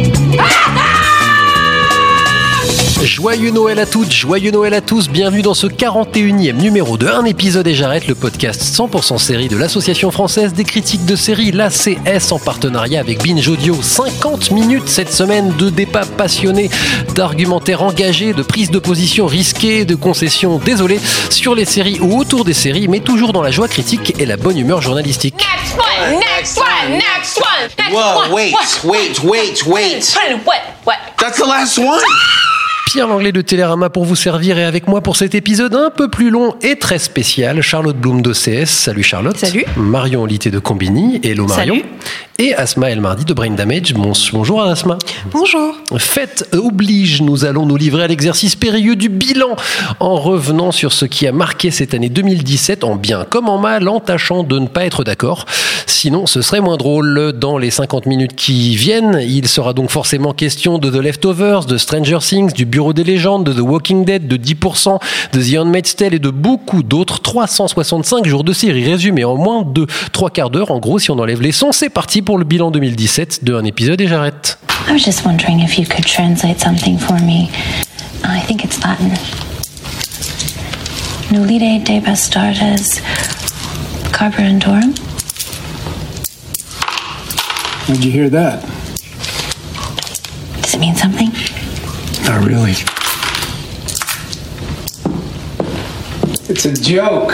Ah, Ah! Joyeux Noël à toutes, joyeux Noël à tous, bienvenue dans ce 41e numéro de Un épisode et j'arrête, le podcast 100% série de l'Association française des critiques de séries, l'ACS, en partenariat avec Binge Audio. 50 minutes cette semaine de débats passionnés, d'argumentaires engagés, de prises de position risquées, de concessions désolées sur les séries ou autour des séries, mais toujours dans la joie critique et la bonne humeur journalistique. Next one, next one, next one, next Whoa, one. wait, wait, wait, wait. What, what, what? That's the last one? Pierre Langlais de Télérama pour vous servir et avec moi pour cet épisode un peu plus long et très spécial, Charlotte Bloom d'OCS. Salut Charlotte. Salut. Marion Olité de Combini. Hello Marion. Salut. Et Asma El Mardi de Brain Damage. Bon- bonjour Asma. Bonjour. Fête oblige, nous allons nous livrer à l'exercice périlleux du bilan en revenant sur ce qui a marqué cette année 2017 en bien comme en mal, en tâchant de ne pas être d'accord. Sinon, ce serait moins drôle. Dans les 50 minutes qui viennent, il sera donc forcément question de The Leftovers, de Stranger Things, du Bureau des légendes, de The Walking Dead, de 10%, de The Handmaid's Tale et de beaucoup d'autres. 365 jours de série résumés en moins de 3 quarts d'heure. En gros, si on enlève les sons, c'est parti pour le bilan 2017 de un épisode et j'arrête. I was just wondering if you could translate something for me. I think it's Latin. Nulide de bastardes carburandorum. How'd you hear that? Does it mean something? Not really. It's a joke.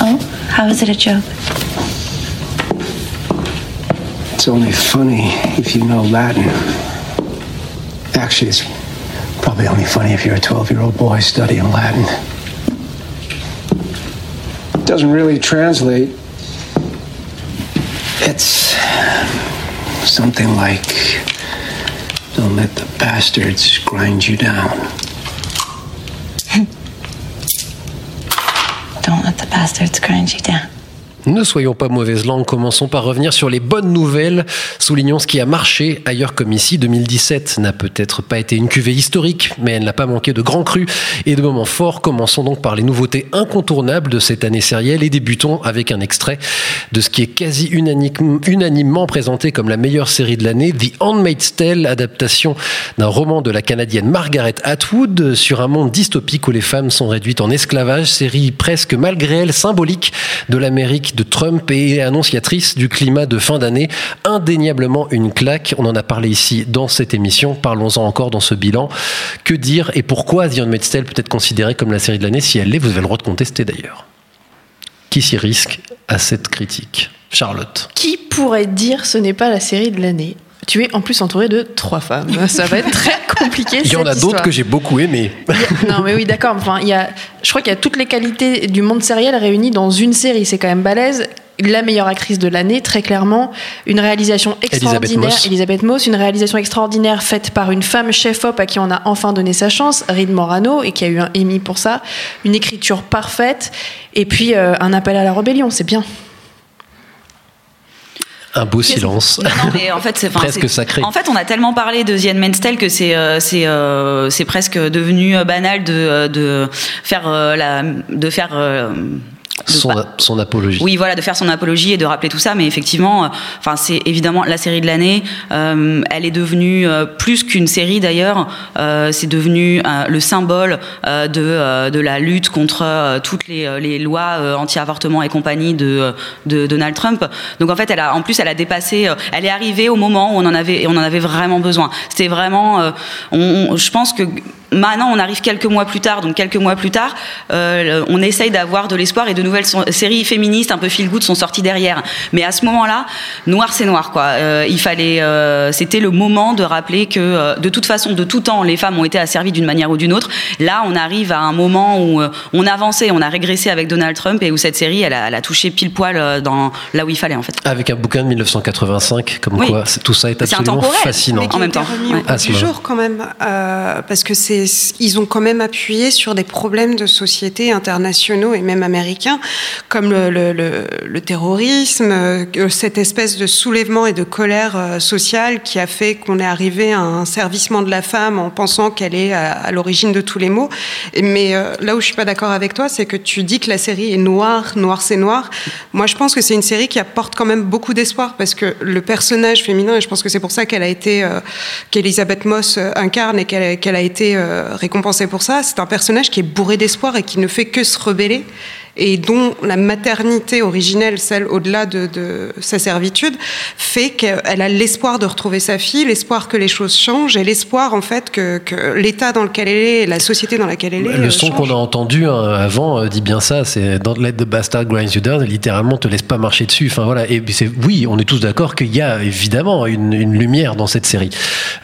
Oh, how is it a joke? It's only funny if you know Latin. Actually, it's probably only funny if you're a 12 year old boy studying Latin. It doesn't really translate. It's something like don't let the bastards grind you down. Don't let the bastards grind you down. Ne soyons pas mauvaise langue, commençons par revenir sur les bonnes nouvelles. Soulignons ce qui a marché ailleurs comme ici. 2017 n'a peut-être pas été une cuvée historique, mais elle n'a pas manqué de grands crus et de moments forts. Commençons donc par les nouveautés incontournables de cette année sérielle et débutons avec un extrait de ce qui est quasi unanimement présenté comme la meilleure série de l'année, The Handmaid's Tale, adaptation d'un roman de la Canadienne Margaret Atwood sur un monde dystopique où les femmes sont réduites en esclavage, série presque malgré elle symbolique de l'Amérique de Trump et annonciatrice du climat de fin d'année. Indéniablement une claque. On en a parlé ici dans cette émission. Parlons-en encore dans ce bilan. Que dire et pourquoi The Handmaid's Tale peut être considérée comme la série de l'année si elle l'est? Vous avez le droit de contester d'ailleurs. Qui s'y risque à cette critique? Charlotte. Qui pourrait dire ce n'est pas la série de l'année? Tu es en plus entouré de trois femmes. Ça va être très compliqué. Il y en a d'autres que j'ai beaucoup aimés. Il y a- Non mais oui d'accord. Enfin, il y a, je crois qu'il y a toutes les qualités du monde sériel réunies dans une série. C'est quand même balèze. La meilleure actrice de l'année, très clairement. Une réalisation extraordinaire. Moss. Elisabeth Moss. Une réalisation extraordinaire faite par une femme chef-op à qui on a enfin donné sa chance, Reed Morano, et qui a eu un Emmy pour ça. Une écriture parfaite. Et puis euh, un appel à la rébellion. C'est bien. Un beau silence. Non, mais en fait, c'est Presque sacré. En fait, on a tellement parlé de The Handmaid's que c'est euh, c'est euh, c'est presque devenu euh, banal de de faire la de faire euh, Son, pas- son apologie. oui, voilà, de faire son apologie et de rappeler tout ça. Mais effectivement, euh, enfin, c'est évidemment la série de l'année. Euh, elle est devenue euh, plus qu'une série d'ailleurs. Euh, c'est devenu euh, le symbole euh, de euh, de la lutte contre toutes les, les lois euh, anti-avortement et compagnie de de Donald Trump. Donc en fait, elle a en plus, elle a dépassé. elle est arrivée au moment où on en avait on en avait vraiment besoin. C'était vraiment. euh, on, on- je pense que maintenant, on arrive quelques mois plus tard, donc quelques mois plus tard, euh, on essaye d'avoir de l'espoir et de nouvelles so- séries féministes un peu feel good sont sorties derrière. Mais à ce moment-là, noir c'est noir quoi. Euh, il fallait, euh, c'était le moment de rappeler que euh, de toute façon, de tout temps, les femmes ont été asservies d'une manière ou d'une autre. Là, on arrive à un moment où euh, on avançait, on a régressé avec Donald Trump et où cette série, elle a, elle a touché pile poil dans là où il fallait en fait. Avec un bouquin de 1985, comme Oui. quoi tout ça est C'est absolument intemporel, fascinant. En même temps, remis ouais. au Asma. du jour quand même, euh, parce que c'est, ils ont quand même appuyé sur des problèmes de société internationaux et même américains, comme le, terrorisme, euh, cette espèce de soulèvement et de colère euh, sociale qui a fait qu'on est arrivé à un servicement de la femme en pensant qu'elle est à, l'origine de tous les maux. Mais euh, là où je suis pas d'accord avec toi, c'est que tu dis que la série est noire, noir c'est noir. Moi, je pense que c'est une série qui apporte quand même beaucoup d'espoir parce que le personnage féminin, et je pense que c'est pour ça qu'elle a été, euh, qu'Elisabeth Moss incarne et qu'elle a été récompensée pour ça, c'est un personnage qui est bourré d'espoir et qui ne fait que se rebeller et dont la maternité originelle, celle au-delà de, de sa servitude, fait qu'elle a l'espoir de retrouver sa fille, l'espoir que les choses changent et l'espoir en fait que, que l'état dans lequel elle est, la société dans laquelle elle est. Le euh, son qu'on a entendu hein, avant euh, dit bien ça, c'est Don't let the bastard grind you down, littéralement te laisse pas marcher dessus. Enfin voilà, et c'est oui, on est tous d'accord qu'il y a évidemment une, une lumière dans cette série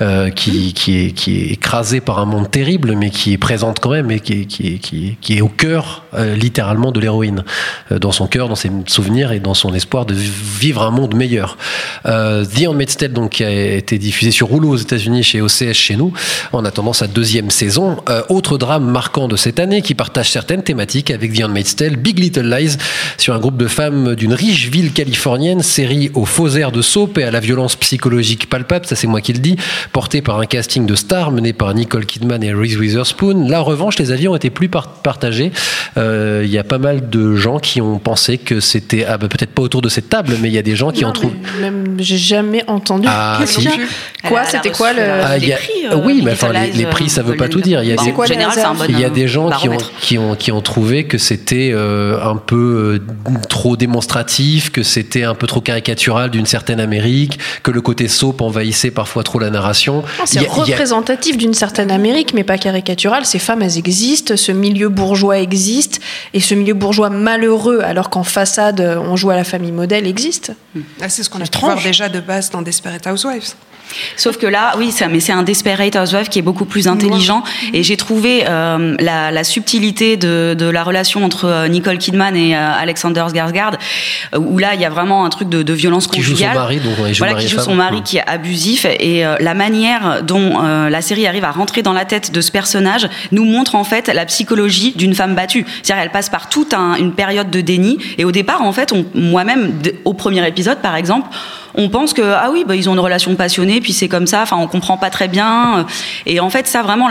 euh, qui, qui, est, qui est écrasée par un monde terrible, mais qui est présente quand même et qui est, qui est, qui est, qui est au cœur euh, littéralement de l'héroïne, euh, dans son cœur, dans ses souvenirs et dans son espoir de vivre un monde meilleur. Euh, The Handmaid's Tale donc a été diffusé sur rouleau aux États-Unis chez OCS chez nous, en attendant sa deuxième saison. Euh, autre drame marquant de cette année qui partage certaines thématiques avec The Handmaid's Tale, Big Little Lies, sur un groupe de femmes d'une riche ville californienne, série aux faux airs de soap et à la violence psychologique palpable, ça c'est moi qui le dis, portée par un casting de stars mené par Nicole Kidman et Reese Witherspoon. En revanche, les avis ont été plus par- partagés. Il y a pas mal de gens qui ont pensé que c'était, ah, bah, peut-être pas autour de cette table, mais il y a des gens qui Non, ont trouvé. mais Même, j'ai jamais entendu Ah, si. Quoi, c'était quoi le. Ah, les prix, euh, oui, mais enfin, les, prix, ça veut euh, pas tout dire. Il y a des, quoi en général, un bon il y a des gens qui ont, qui, ont, qui ont trouvé que c'était euh, un peu euh, trop démonstratif, que c'était un peu trop caricatural d'une certaine Amérique, que le côté soap envahissait parfois trop la narration. C'est a- représentatif d'une certaine Amérique, mais pas caricatural. Ces femmes, elles existent, ce milieu bourgeois existe, et ce milieu bourgeois malheureux, alors qu'en façade, on joue à la famille modèle, existe. Ah, c'est ce qu'on a pu voir déjà de base dans Desperate Housewives. Sauf que là, oui, ça, mais c'est un Desperate Housewife qui est beaucoup plus intelligent. Et j'ai trouvé euh, la, la subtilité de, de la relation entre euh, Nicole Kidman et euh, Alexander Skarsgård, où là, il y a vraiment un truc de, de violence Qui joue son conjugale. mari, donc, ouais, joue voilà, mari qui joue femme. son mari Mm. qui est abusif. Et euh, la manière dont la série arrive à rentrer dans la tête de ce personnage nous montre en fait la psychologie d'une femme battue. C'est-à-dire, elle passe par toute un- une période de déni. Et au départ, en fait, moi-même, au premier épisode, par exemple, on pense que ah oui bah, ils ont une relation passionnée puis c'est comme ça enfin on comprend pas très bien. Et en fait ça vraiment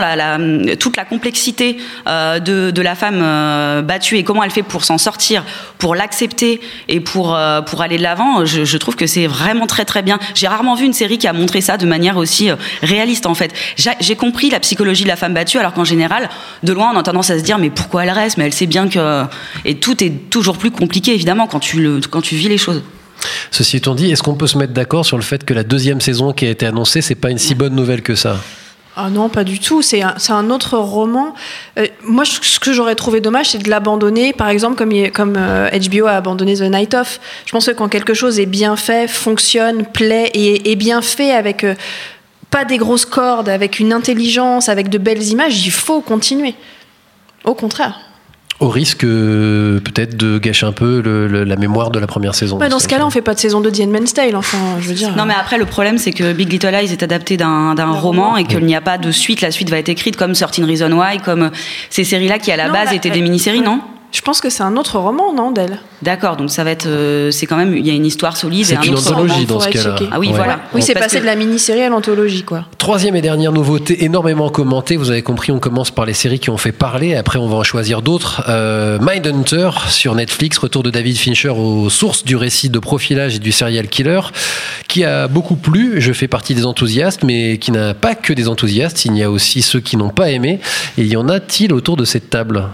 toute la complexité euh, de, la femme euh, battue et comment elle fait pour s'en sortir pour l'accepter et pour euh, aller de l'avant je, trouve que c'est vraiment très très bien. J'ai rarement vu une série qui a montré ça de manière aussi réaliste en fait. J'ai compris la psychologie de la femme battue alors qu'en général de loin on a tendance à se dire mais pourquoi elle reste? Mais elle sait bien que et tout est toujours plus compliqué évidemment quand tu vis les choses Ceci étant dit, est-ce qu'on peut se mettre d'accord sur le fait que la deuxième saison qui a été annoncée, c'est pas une si bonne nouvelle que ça? Ah non, pas du tout. C'est un, un autre roman. Euh, moi, ce que j'aurais trouvé dommage, c'est de l'abandonner, par exemple, comme, comme euh, HBO a abandonné The Night Of. Je pense que quand quelque chose est bien fait, fonctionne, plaît et est bien fait avec euh, pas des grosses cordes, avec une intelligence, avec de belles images, il faut continuer. Au contraire. Au risque euh, peut-être de gâcher un peu le- le- la mémoire de la première saison. Bah, dans ce cas-là, on fait pas de saison 2 de The Handmaid's Tale. Enfin, je veux dire. Non, mais après, le problème, c'est que Big Little Lies est adapté d'un d'un roman et qu'il n'y a pas de suite. La suite va être écrite comme Certain Reason Why, comme euh, ces séries-là qui, à la Non, base, étaient des mini-séries, non? Je pense que c'est un autre roman, non, d'elle? D'accord, donc ça va être. euh, c'est quand même. Il y a une histoire solide C'est et un une autre anthologie roman. dans ce cas-là. Ah oui, Ouais. voilà. Oui, c'est passé que- de la mini-série à l'anthologie, quoi. Troisième et dernière nouveauté, énormément commentée. Vous avez compris, on commence par les séries qui ont fait parler. Après, on va en choisir d'autres. Euh, Mindhunter sur Netflix, retour de David Fincher aux sources du récit de profilage et du serial killer, qui a beaucoup plu. Je fais partie des enthousiastes, mais qui n'a pas que des enthousiastes. Il y a aussi ceux qui n'ont pas aimé. Et il y en a-t-il autour de cette table?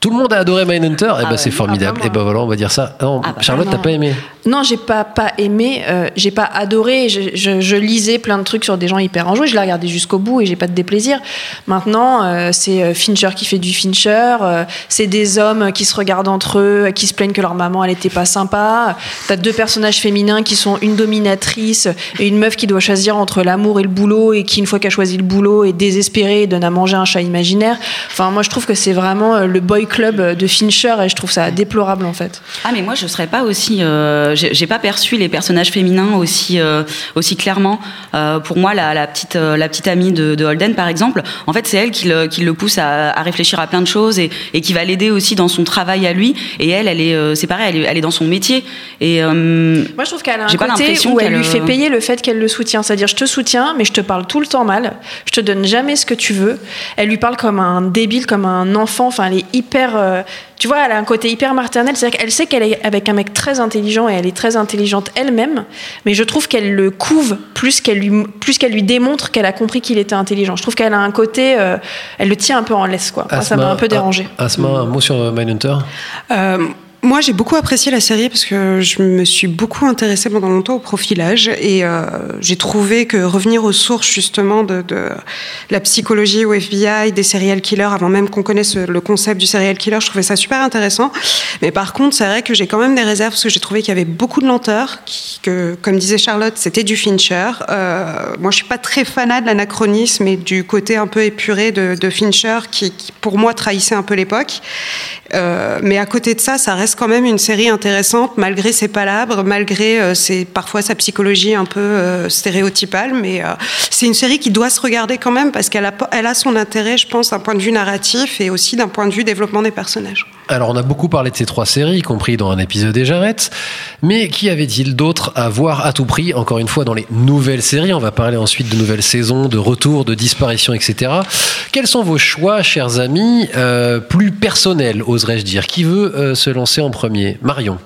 Tout le monde a adoré Mindhunter Eh ben ouais. c'est formidable. Ah, Et ben voilà, on va dire ça. Non, Ah, bah, Charlotte, t'as pas aimé Non, j'ai pas pas aimé, euh, j'ai pas adoré. Je, je- je lisais plein de trucs sur des gens hyper enjoués. Je l'ai regardé jusqu'au bout et j'ai pas de déplaisir. Maintenant, euh, c'est euh, Fincher qui fait du Fincher. euh, c'est des hommes qui se regardent entre eux, qui se plaignent que leur maman elle était pas sympa. T'as deux personnages féminins qui sont une dominatrice et une meuf qui doit choisir entre l'amour et le boulot et qui une fois qu'elle a choisi le boulot est désespérée et donne à manger un chat imaginaire. Enfin, moi je trouve que c'est vraiment le boy club de Fincher et je trouve ça déplorable en fait. Ah mais moi je serais pas aussi, euh, j'ai pas perçu les personnages féminins aussi euh, aussi clairement. Euh, pour moi la, la petite euh, la petite amie de, de Holden par exemple, en fait c'est elle qui le, qui le pousse à, à réfléchir à plein de choses et, et qui va l'aider aussi dans son travail à lui. Et elle elle est euh, c'est pareil, elle est, elle est dans son métier et euh, Moi, je trouve qu'elle a un J'ai pas côté l'impression où elle qu'elle, lui fait payer le fait qu'elle le soutient. C'est-à-dire, je te soutiens, mais je te parle tout le temps mal. Je te donne jamais ce que tu veux. Elle lui parle comme un débile, comme un enfant. Enfin, elle est hyper. Euh, tu vois, elle a un côté hyper maternel. C'est-à-dire qu'elle sait qu'elle est avec un mec très intelligent et elle est très intelligente elle-même. Mais je trouve qu'elle le couve plus qu'elle lui, plus qu'elle lui démontre qu'elle a compris qu'il était intelligent. Je trouve qu'elle a un côté. euh, elle le tient un peu en laisse, quoi. Moi, ça m'a un peu dérangé. Ah, Asma, un mot sur Mindhunter? Euh, moi, j'ai beaucoup apprécié la série parce que je me suis beaucoup intéressée pendant longtemps au profilage et euh, j'ai trouvé que revenir aux sources justement de, la psychologie au FBI, des serial killers, avant même qu'on connaisse le concept du serial killer, je trouvais ça super intéressant. Mais par contre, c'est vrai que j'ai quand même des réserves parce que j'ai trouvé qu'il y avait beaucoup de lenteur, que, comme disait Charlotte, c'était du Fincher. Euh, moi, je suis pas très fanat de l'anachronisme et du côté un peu épuré de, Fincher qui, pour moi, trahissait un peu l'époque. Euh, mais à côté de ça, ça reste quand même une série intéressante, malgré ses palabres, malgré euh, ses, parfois sa psychologie un peu euh, stéréotypale. Mais euh, c'est une série qui doit se regarder quand même parce qu'elle a, elle a son intérêt, je pense, d'un point de vue narratif et aussi d'un point de vue développement des personnages. Alors, on a beaucoup parlé de ces trois séries, y compris dans un épisode des Jarrettes. Mais qu'y avait-il d'autre à voir à tout prix Encore une fois, dans les nouvelles séries? On va parler ensuite de nouvelles saisons, de retours, de disparitions, etc. Quels sont vos choix, chers amis, euh, plus personnels, oserais-je dire? Qui veut euh, se lancer en premier? Marion.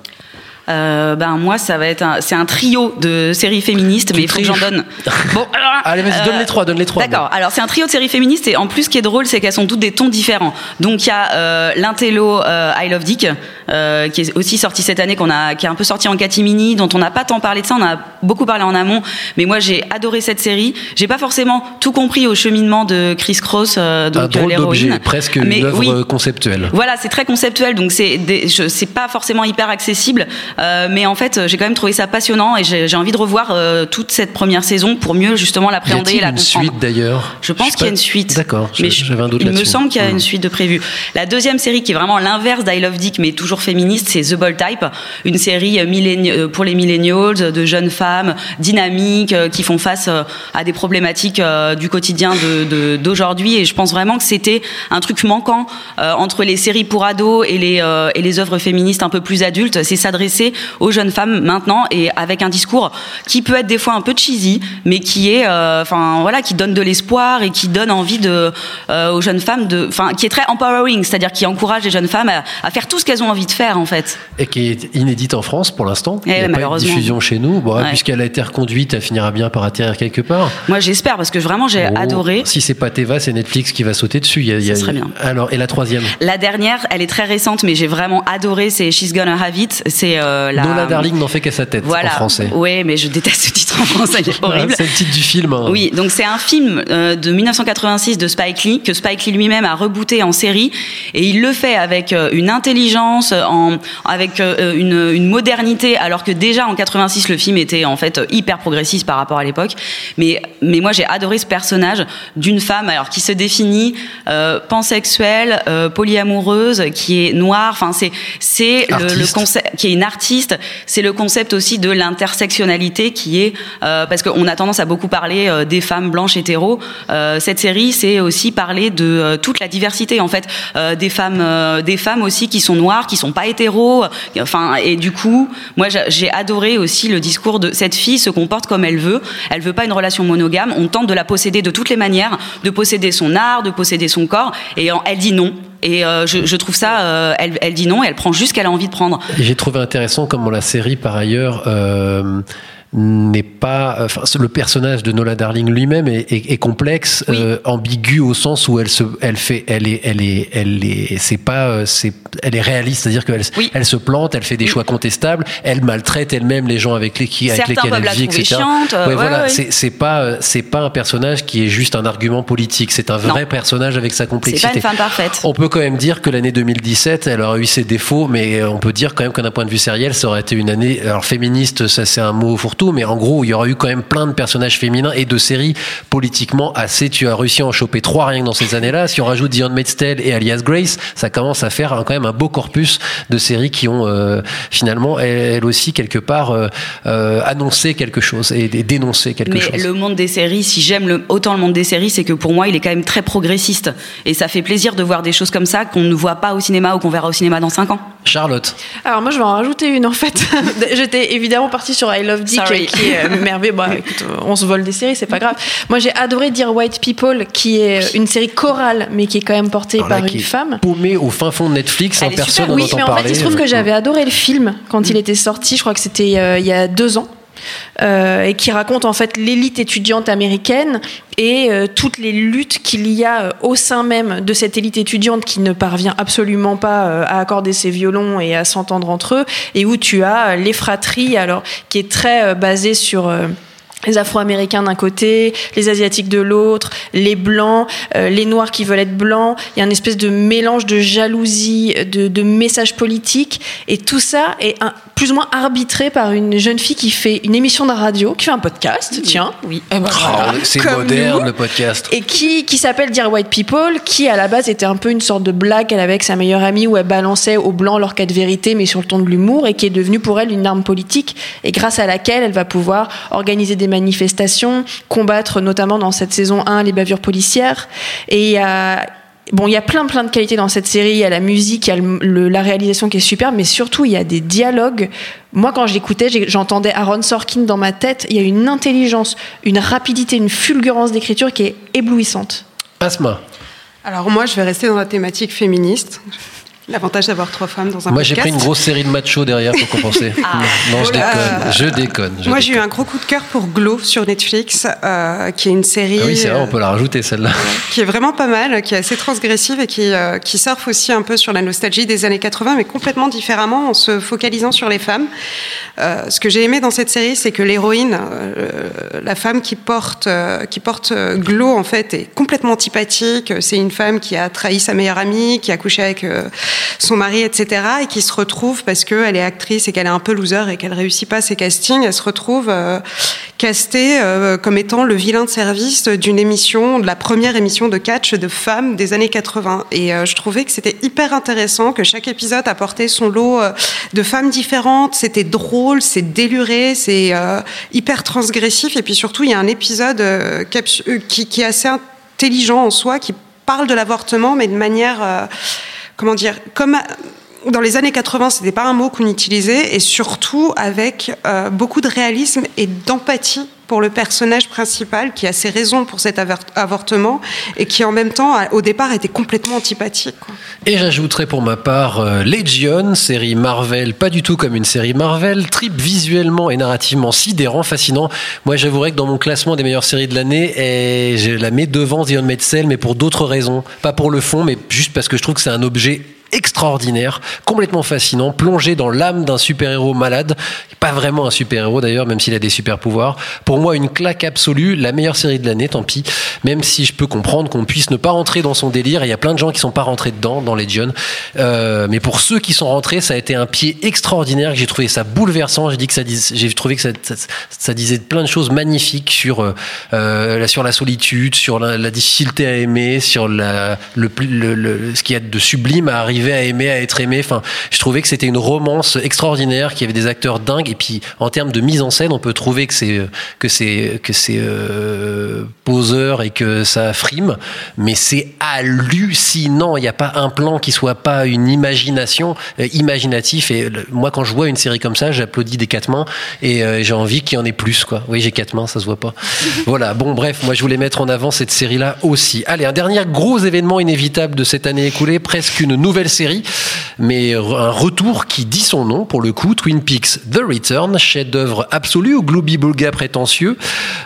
Euh, ben moi ça va être un, c'est un trio de séries féministes, mais il faut que j'en donne. Bon, alors, Allez, vas-y, euh, donne les trois, donne les trois. D'accord. Alors c'est un trio de séries féministes et en plus ce qui est drôle c'est qu'elles sont toutes des tons différents. Donc il y a euh, l'intello euh, I Love Dick euh, qui est aussi sorti cette année qu'on a qui est un peu sorti en catimini dont on n'a pas tant parlé de ça, on a beaucoup parlé en amont, mais moi j'ai adoré cette série. J'ai pas forcément tout compris au cheminement de Chris Cross euh, donc l'héroïne. presque Mais une œuvre oui. conceptuelle. Voilà, c'est très conceptuel, donc c'est je- c'est pas forcément hyper accessible, euh, mais en fait j'ai quand même trouvé ça passionnant et j'ai envie de revoir euh, toute cette première saison pour mieux justement l'appréhender et la une comprendre. suite d'ailleurs? Je pense qu'il y a une suite. D'accord, j'avais un doute Il me semble qu'il y a une suite de prévue. La deuxième série qui est vraiment l'inverse d'I Love Dick, mais toujours féministe, c'est The Bold Type, une série euh, pour les millennials de jeunes femmes dynamiques qui font face à des problématiques du quotidien de- de- d'aujourd'hui. Et je pense vraiment que c'était un truc manquant euh, entre les séries pour ados et les et les œuvres féministes un peu plus adultes. C'est s'adresser aux jeunes femmes maintenant et avec un discours qui peut être des fois un peu cheesy, mais qui est, euh, enfin voilà, qui donne de l'espoir et qui donne envie de euh, aux jeunes femmes de, enfin qui est très empowering, c'est-à-dire qui encourage les jeunes femmes à, à faire tout ce qu'elles ont envie de faire en fait. Et qui est inédite en France pour l'instant. Eh Il n'y a pas de diffusion chez nous. Bon, Ouais. puisqu'elle a été reconduite, elle finira bien par atterrir quelque part. Moi j'espère parce que vraiment j'ai adoré. Si c'est pas Teva, c'est Netflix qui va sauter dessus. Il y a- il y a- Ça serait bien. Alors, et la troisième? La dernière, elle est très récente, mais j'ai vraiment adoré. C'est She's Gonna Have It. C'est euh, la. Nola Darling n'en fait qu'à sa tête Voilà. en français. Oui, mais je déteste ce titre en français, il est horrible. C'est le titre du film. hein. Oui, donc c'est un film euh, de 1986 de Spike Lee que Spike Lee lui-même a rebooté en série et il le fait avec euh, une intelligence, en, avec euh, une, une modernité, alors que déjà en 86 le film était en fait hyper progressiste par rapport à l'époque. Mais mais moi j'ai adoré ce personnage d'une femme alors qui se définit euh, pansexuelle, euh, polyamoureuse, qui est noire. Enfin c'est c'est le, le concept qui est une artiste. C'est le concept aussi de l'intersectionnalité qui est euh, parce qu'on a tendance à beaucoup parler euh, des femmes blanches hétéros. Euh, cette série, c'est aussi parler de toute la diversité en fait, des femmes, des femmes aussi qui sont noires, qui sont pas hétéros. Enfin, et du coup, moi j'ai- adoré aussi le discours de cette fille se comporte comme elle veut. Elle veut pas une relation monogame. On tente de la posséder de toutes les manières, de posséder son art, de posséder son corps, et elle dit non. Et euh, je, je trouve ça, euh, elle, elle dit non elle prend juste ce qu'elle a envie de prendre. J'ai trouvé intéressant comment la série, par ailleurs, euh, n'est pas. Enfin, le personnage de Nola Darling lui-même est, est, est, complexe, euh, ambigu au sens où elle se, elle fait, elle est, elle est, elle est, c'est pas, euh, c'est, elle est réaliste, c'est-à-dire qu'elle, oui. elle se plante, elle fait des oui. choix contestables, elle maltraite elle-même les gens avec, les, qui, avec lesquels elle vit, etc. Chiante, ouais, ouais, voilà, ouais. c'est, pas, c'est pas un personnage qui est juste un argument politique, c'est un vrai non. personnage avec sa complexité. C'est pas une femme parfaite. On peut quand même dire que l'année 2017, elle aurait eu ses défauts, mais on peut dire quand même que d'un point de vue sériel, ça aurait été une année, alors féministe, ça c'est un mot fourre-tout, mais en gros, il y aurait eu quand même plein de personnages féminins et de séries politiquement assez. Tu as réussi à en choper trois rien que dans ces années-là. Si on rajoute Dion Maidstell et Alias Grace, ça commence à faire quand même un beau corpus de séries qui ont euh, finalement, elles aussi, quelque part, euh, euh, annoncé quelque chose et, et dénoncé quelque mais chose. le monde des séries, si j'aime le, autant le monde des séries, c'est que pour moi, il est quand même très progressiste. Et ça fait plaisir de voir des choses comme ça qu'on ne voit pas au cinéma ou qu'on verra au cinéma dans 5 ans. Charlotte. Alors moi, je vais en rajouter une en fait. J'étais évidemment partie sur I Love Dick, Sorry. qui est euh, merveilleux. Bah, écoute, on se vole des séries, c'est pas grave. Moi, j'ai adoré Dear White People, qui est une série chorale, mais qui est quand même portée Alors là, par qui une femme. Paumée au fin fond de Netflix, Elle est personne super. Oui, mais en parler. fait, il se trouve que j'avais adoré le film quand il était sorti. Je crois que c'était euh, il y a deux ans. Euh, et qui raconte en fait l'élite étudiante américaine et euh, toutes les luttes qu'il y a euh, au sein même de cette élite étudiante qui ne parvient absolument pas à accorder ses violons et à s'entendre entre eux et où tu as les fratries alors qui est très euh, basé sur les Afro-Américains d'un côté, les Asiatiques de l'autre, les Blancs, euh, les Noirs qui veulent être blancs. Il y a une espèce de mélange de jalousie, de, de messages politiques. Et tout ça est un, plus ou moins arbitré par une jeune fille qui fait une émission de radio, qui fait un podcast, tiens. Oui. Et ben Oh, voilà. c'est moderne nous. le podcast. Et qui, qui s'appelle Dear White People, qui à la base était un peu une sorte de blague qu'elle avait avec sa meilleure amie où elle balançait aux blancs leur cas de vérité, mais sur le ton de l'humour, et qui est devenue pour elle une arme politique, et grâce à laquelle elle va pouvoir organiser des manifestations, combattre notamment dans cette saison 1 les bavures policières. Et il y a. Bon, il y a plein plein de qualités dans cette série. Il y a la musique, il y a le- le- la réalisation qui est super, mais surtout il y a des dialogues. Moi, quand je l'écoutais, j'ai- j'entendais Aaron Sorkin dans ma tête. Il y a une intelligence, une rapidité, une fulgurance d'écriture qui est éblouissante. Asma. Alors moi, je vais rester dans la thématique féministe. L'avantage d'avoir trois femmes dans un Moi, j'ai pris une grosse série de machos derrière pour compenser. Non, je déconne. Je déconne. je Moi, j'ai eu un gros coup de cœur pour Glow sur Netflix, euh, qui est une série Ah oui, c'est vrai, euh, on peut la rajouter celle-là. qui est vraiment pas mal, qui est assez transgressive et qui, euh, qui surfe aussi un peu sur la nostalgie des années 80, mais complètement différemment en se focalisant sur les femmes. Euh, ce que j'ai aimé dans cette série, c'est que l'héroïne, euh, la femme qui porte, euh, qui porte euh, Glow, en fait, est complètement antipathique. C'est une femme qui a trahi sa meilleure amie, qui a couché avec euh, son mari, etc., et qui se retrouve parce qu'elle est actrice et qu'elle est un peu loser et qu'elle réussit pas ses castings, elle se retrouve euh, castée euh, comme étant le vilain de service d'une émission, de la première émission de catch de femmes des années 80. Et euh, je trouvais que c'était hyper intéressant, que chaque épisode apportait son lot de femmes différentes. C'était drôle, c'est déluré, c'est hyper transgressif. Et puis surtout, il y a un épisode qui, est assez intelligent en soi, qui parle de l'avortement, mais de manière, comment dire, comme dans les années 80, c'était pas un mot qu'on utilisait, et surtout avec euh, beaucoup de réalisme et d'empathie pour le personnage principal qui a ses raisons pour cet avortement et qui en même temps, au départ, était complètement antipathique. Et j'ajouterai pour ma part euh, Legion, série Marvel, pas du tout comme une série Marvel, trip visuellement et narrativement sidérant, fascinant. Moi, j'avouerai que dans mon classement des meilleures séries de l'année, je la mets devant The Tale, mais pour d'autres raisons. Pas pour le fond, mais juste parce que je trouve que c'est un objet extraordinaire, complètement fascinant, plongé dans l'âme d'un super-héros malade, pas vraiment un super-héros d'ailleurs, même s'il a des super-pouvoirs. Pour moi, une claque absolue, la meilleure série de l'année, tant pis, même si je peux comprendre qu'on puisse ne pas rentrer dans son délire, il y a plein de gens qui sont pas rentrés dedans, dans Legion, euh, mais pour ceux qui sont rentrés, ça a été un pied extraordinaire, que j'ai trouvé ça bouleversant, j'ai dit que ça j'ai trouvé que ça, disait plein de choses magnifiques sur, euh, euh, sur la solitude, sur la, la difficulté à aimer, sur la, le, le, le- ce qu'il y a de sublime à arriver à aimer, à être aimé. Enfin, je trouvais que c'était une romance extraordinaire, qu'il y avait des acteurs dingues. Et puis, en termes de mise en scène, on peut trouver que c'est que c'est que c'est euh, poseur et que ça frime, mais c'est hallucinant. Il n'y a pas un plan qui soit pas une imagination euh, imaginatif. Et le- moi, quand je vois une série comme ça, j'applaudis des quatre mains et euh, j'ai envie qu'il y en ait plus. Quoi. Oui, j'ai quatre mains, ça se voit pas. voilà. Bon, bref, moi, je voulais mettre en avant cette série-là aussi. Allez, un dernier gros événement inévitable de cette année écoulée, presque une nouvelle série, mais un retour qui dit son nom pour le coup. Twin Peaks The Return, chef-d'œuvre absolu ou gloobie-boulga prétentieux,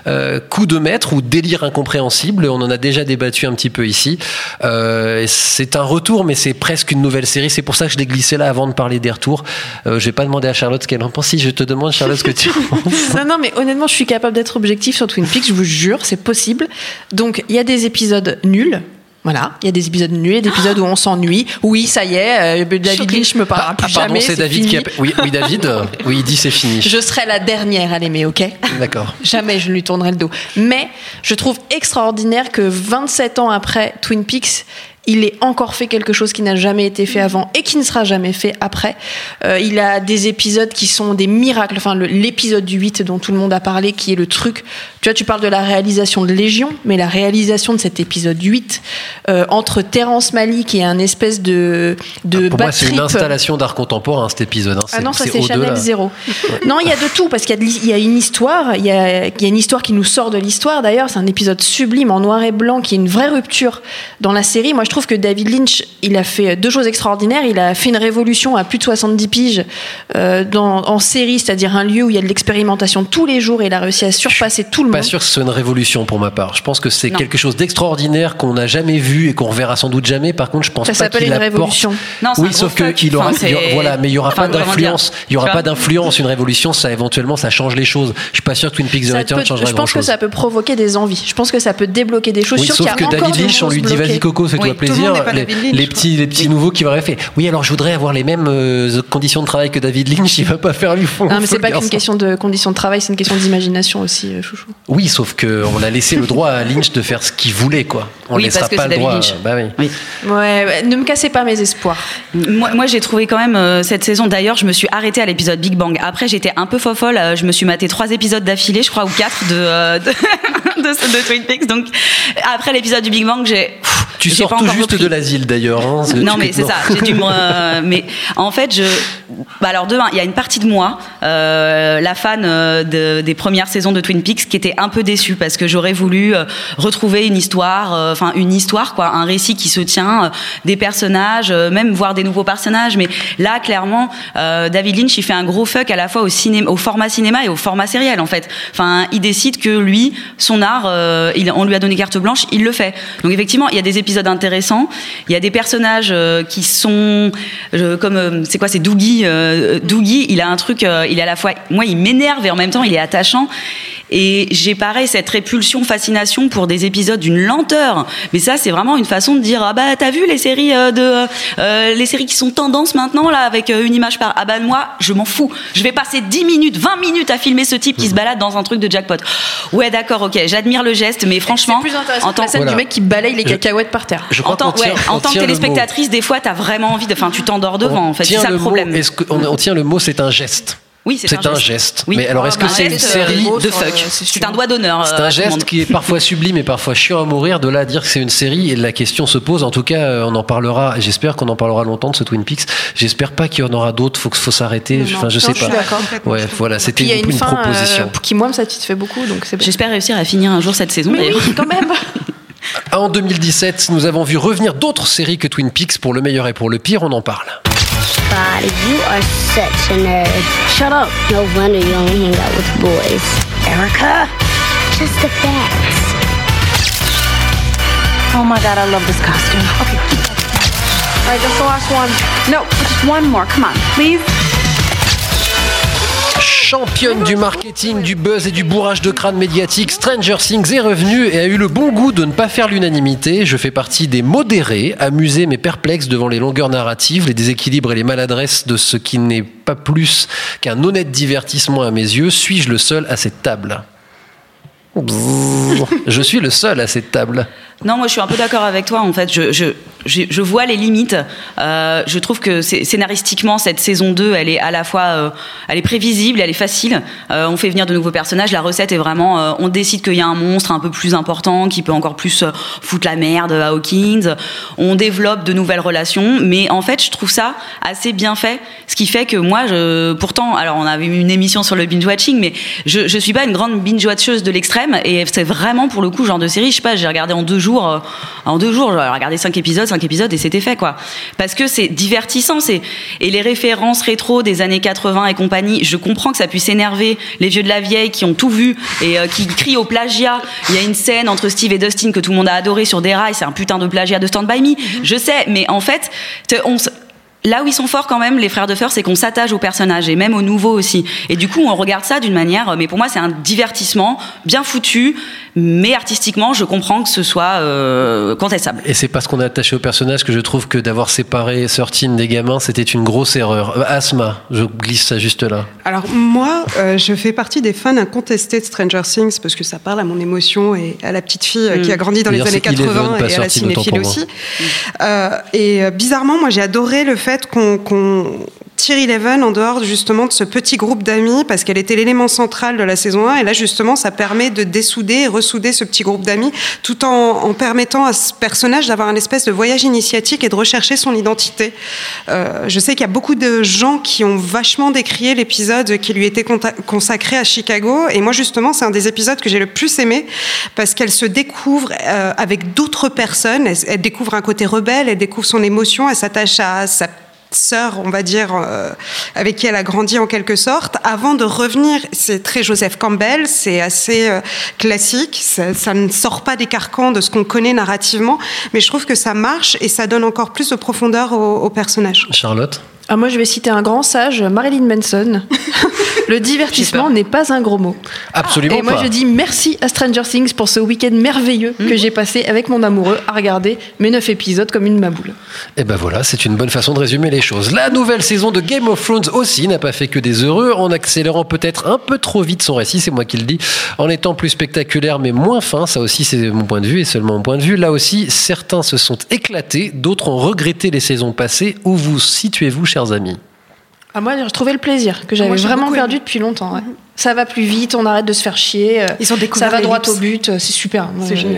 euh, coup de maître ou délire incompréhensible. On en a déjà débattu un petit peu ici. Euh, c'est un retour, mais c'est presque une nouvelle série. C'est pour ça que je l'ai glissé là avant de parler des retours. Euh, je vais pas demander à Charlotte ce qu'elle en pense. Si je te demande, Charlotte, ce que tu en penses. Non, non, mais honnêtement, je suis capable d'être objectif sur Twin Peaks, je vous jure, c'est possible. Donc, il y a des épisodes nuls. Voilà, il y a des épisodes nuls, il y a des épisodes où on s'ennuie. Oui, ça y est, euh, David Lynch me parlera plus Ah, pardon, jamais. c'est c'est David fini. qui a... Oui, oui, David. euh, Oui, il dit c'est fini. Je serai la dernière à l'aimer, ok D'accord. Jamais je ne lui tournerai le dos. Mais je trouve extraordinaire que 27 ans après Twin Peaks, il ait encore fait quelque chose qui n'a jamais été fait avant et qui ne sera jamais fait après. Euh, il a des épisodes qui sont des miracles. Enfin, l'épisode du 8 dont tout le monde a parlé, qui est le truc. Tu vois, tu parles de la réalisation de Légion, mais la réalisation de cet épisode 8, euh, entre Terrence Malick et un espèce de, de Pour moi, c'est une installation d'art contemporain, cet épisode. hein. Ah non, ça c'est. Chanel Zéro. Non, il y a de tout parce qu'il y, a y une histoire, il y a, il y a une histoire qui nous sort de l'histoire. D'ailleurs, c'est un épisode sublime en noir et blanc qui est une vraie rupture dans la série. Moi, je trouve que David Lynch, il a fait deux choses extraordinaires. Il a fait une révolution à plus de 70 piges euh, dans, en série, c'est-à-dire un lieu où il y a de l'expérimentation tous les jours et il a réussi à surpasser tout le Pas monde. sûr que ce soit une révolution pour ma part. Je pense que c'est quelque chose d'extraordinaire qu'on n'a jamais vu et qu'on reverra sans doute jamais. Par contre, je pense Ça pas s'appelle qu'il une révolution. Non, c'est oui, un sauf que fuck. il aura, Enfin, il y aura- c'est- voilà, mais il y aura enfin, pas d'influence. Il y aura pas d'influence. Une révolution, ça éventuellement, ça change les choses. Je suis pas sûr que Twin Peaks The Return changera je grand pense que chose. ça peut provoquer des envies. Je pense que ça peut débloquer des choses. Oui, Je sauf sûre que qu'il y a David Lynch, on lui dit vas-y. Coco, le monde plaisir. n'est pas Les, David Lynch, les petits, les petits nouveaux qui auraient fait. Oui, alors je voudrais avoir les mêmes euh, conditions de travail que David Lynch. Il va pas faire lui fond. Non, mais c'est pas qu'une question de conditions de travail, c'est une question d'imagination aussi, euh, chouchou. Oui, sauf que on a laissé le droit à Lynch de faire ce qu'il voulait, quoi. On Oui, laissera parce que pas c'est le David droit. Lynch. Bah oui. Oui. Ouais, ouais, ne me cassez pas mes espoirs. Moi, moi, j'ai trouvé quand même euh, cette saison. D'ailleurs, je me suis arrêtée à l'épisode Big Bang. Après, j'étais un peu fofolle. euh, je me suis maté trois épisodes d'affilée, je crois, ou quatre de, euh, de, de, de Twin Peaks. Donc, après l'épisode du Big Bang, j'ai. Tu sors pas tout juste repris. de l'asile d'ailleurs. hein, Non mais c'est ça, j'ai dû me... mais en fait, je... Bah alors de un, il y a une partie de moi, euh, la fan euh, de- des premières saisons de Twin Peaks, qui était un peu déçue parce que j'aurais voulu euh, retrouver une histoire, euh, enfin une histoire quoi, un récit qui se tient, euh, des personnages, même voir des nouveaux personnages. Mais là, clairement, David Lynch, il fait un gros fuck à la fois au cinéma, au format cinéma et au format sériel en fait. Enfin, il décide que lui, son art, il, on lui a donné carte blanche, il le fait. Donc effectivement, il y a des épisodes intéressants, il y a des personnages euh, qui sont euh, comme euh, c'est quoi, c'est Doogie. euh, Doogie, il a un truc, euh, il est à la fois, moi, il m'énerve et en même temps, il est attachant. Et j'ai pareil cette répulsion, fascination pour des épisodes d'une lenteur. Mais ça, c'est vraiment une façon de dire ah bah t'as vu les séries euh, de euh, les séries qui sont tendance maintenant là avec euh, une image par ah bah moi je m'en fous. Je vais passer 10 minutes, 20 minutes à filmer ce type qui se balade dans un truc de jackpot. Ouais d'accord, ok, j'admire le geste, mais franchement C'est plus intéressant en que tant la scène Voilà. du mec qui balaye les cacahuètes par terre. Je en crois tant, qu'on tient- ouais, en tant que téléspectatrice, des fois, t'as vraiment envie de. Enfin, tu t'endors devant, en fait. C'est ça le mot. problème. Est-ce que- on, on tient le mot C'est un geste. Oui, c'est un, geste. Oui. Mais alors, est-ce que Un c'est une geste, série euh, de fuck euh, c'est un doigt d'honneur. C'est euh, un geste qui est parfois sublime et parfois chiant à mourir. De là à dire que c'est une série et la question se pose. En tout cas, euh, on en parlera. J'espère qu'on en parlera longtemps de ce Twin Peaks. J'espère pas qu'il y en aura d'autres. Faut que faut s'arrêter. Non, Enfin, je non, sais je suis pas. d'accord. Ouais, voilà. C'était une, une, une fin euh, proposition. qui moi me satisfait beaucoup, donc. J'espère réussir à finir un jour cette saison, Mais oui, quand même. En 2017, nous avons vu revenir d'autres séries que Twin Peaks pour le meilleur et pour le pire. On en parle. God, you are such a nerd. Shut up. No wonder you only hang out with boys. Erica? Just the facts. Oh my god, I love this costume. Okay. All right, that's the last one. No, just one more. Come on, please. Championne du marketing, du buzz et du bourrage de crâne médiatique, Stranger Things est revenue et a eu le bon goût de ne pas faire l'unanimité. Je fais partie des modérés, amusés mais perplexes devant les longueurs narratives, les déséquilibres et les maladresses de ce qui n'est pas plus qu'un honnête divertissement à mes yeux. Suis-je le seul à cette table? Je suis le seul à cette table. Non, moi je suis un peu d'accord avec toi en fait. Je, je, je, vois les limites. Euh, je trouve que scénaristiquement, cette saison 2, elle est à la fois, euh, elle est prévisible, elle est facile. Euh, on fait venir de nouveaux personnages. La recette est vraiment, on décide qu'il y a un monstre un peu plus important qui peut encore plus foutre la merde à Hawkins. On développe de nouvelles relations, mais en fait, je trouve ça assez bien fait. Ce qui fait que moi, je, pourtant, alors on avait une émission sur le binge watching, mais je, je suis pas une grande binge watcheuse de l'extrême, et c'est vraiment pour le coup genre de série. Je sais pas, j'ai regardé en deux jours, euh, en deux jours, j'ai regardé cinq épisodes, cinq épisodes, et c'était fait quoi. Parce que c'est divertissant, c'est et les références rétro des années 80 et compagnie. Je comprends que ça puisse énerver les vieux de la vieille qui ont tout vu et euh, qui crient au plagiat. Il y a une scène entre Steve et Dustin que tout le monde a adoré sur des rails, c'est un putain de plagiat de Stand By Me. Je sais, mais en fait, on Là où ils sont forts quand même, les frères de Feur, c'est qu'on s'attache aux personnages et même aux nouveaux aussi. Et du coup, on regarde ça d'une manière, mais pour moi, c'est un divertissement bien foutu, mais artistiquement, je comprends que ce soit euh, contestable. Et c'est parce qu'on est attaché au personnage que je trouve que d'avoir séparé 13 des gamins, c'était une grosse erreur. Euh, Asma, je glisse ça juste là. Alors moi, euh, je fais partie des fans incontestés de Stranger Things parce que ça parle à mon émotion et à la petite fille euh, qui a grandi dans les années c'est Eleven, 80 pas et à la 13, autant cinéphile aussi. Euh, et euh, bizarrement, moi j'ai adoré le fait qu'on qu'on tire Eleven en dehors justement de ce petit groupe d'amis parce qu'elle était l'élément central de la saison 1 et là justement ça permet de dessouder et ressouder ce petit groupe d'amis tout en, permettant à ce personnage d'avoir un espèce de voyage initiatique et de rechercher son identité. Euh, je sais qu'il y a beaucoup de gens qui ont vachement décrié l'épisode qui lui était consacré à Chicago. Et moi justement c'est un des épisodes que j'ai le plus aimé parce qu'elle se découvre euh, avec d'autres personnes, elle découvre un côté rebelle, elle découvre son émotion, elle s'attache à sa sœur, on va dire, euh, avec qui elle a grandi en quelque sorte, avant de revenir, c'est très Joseph Campbell, c'est assez euh, classique, ça, ne sort pas des carcans de ce qu'on connaît narrativement, mais je trouve que ça marche et ça donne encore plus de profondeur au, au personnage. Charlotte? Ah, moi, je vais citer un grand sage, Marilyn Manson. Le divertissement n'est pas un gros mot. Absolument Et moi, pas. je dis merci à Stranger Things pour ce week-end merveilleux que j'ai passé avec mon amoureux à regarder mes neuf épisodes comme une maboule. Et ben voilà, c'est une bonne façon de résumer les choses. La nouvelle saison de Game of Thrones aussi n'a pas fait que des heureux, en accélérant peut-être un peu trop vite son récit, c'est moi qui le dis, en étant plus spectaculaire mais moins fin, ça aussi c'est mon point de vue et seulement mon point de vue. Là aussi, certains se sont éclatés, d'autres ont regretté les saisons passées. Où vous situez-vous, chers amis Ah, moi, j'ai trouvé le plaisir que j'avais Moi, j'ai vraiment perdu depuis longtemps. ouais. Ça va plus vite, on arrête de se faire chier. euh, Ils ont ça va droit au but, euh, c'est super.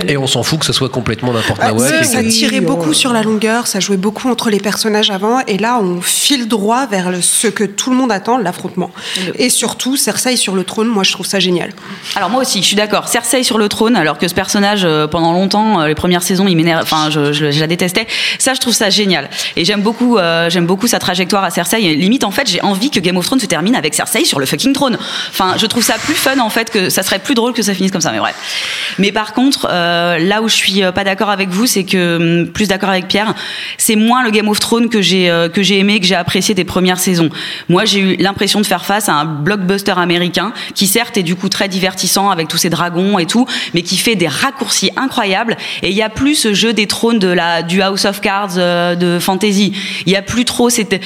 Et on s'en fout que ce soit complètement n'importe Ah, quoi. ça, ça tirait beaucoup sur la longueur, ça jouait beaucoup entre les personnages avant, et là on file droit vers le- ce que tout le monde attend, l'affrontement. Et surtout, Cersei sur le trône, moi je trouve ça génial. Alors moi aussi, je suis d'accord. Cersei sur le trône, alors que ce personnage, euh, pendant longtemps, les premières saisons, il m'énerve. Enfin, je, je- je la détestais. Ça, je trouve ça génial. Et j'aime beaucoup, euh, j'aime beaucoup sa trajectoire à Cersei. Et limite, en fait, j'ai envie que Game of Thrones se termine avec Cersei sur le fucking trône. Enfin, je trouve ça plus fun en fait que ça serait plus drôle que ça finisse comme ça. Mais bref. Mais par contre, euh, là où je suis euh, pas d'accord avec vous, c'est que hum, plus d'accord avec Pierre, c'est moins le Game of Thrones que j'ai euh, que j'ai aimé, que j'ai apprécié des premières saisons. Moi, j'ai eu l'impression de faire face à un blockbuster américain qui certes est du coup très divertissant avec tous ces dragons et tout, mais qui fait des raccourcis incroyables. Et il y a plus ce jeu des trônes de la du House of Cards de fantasy. Il y a plus trop cette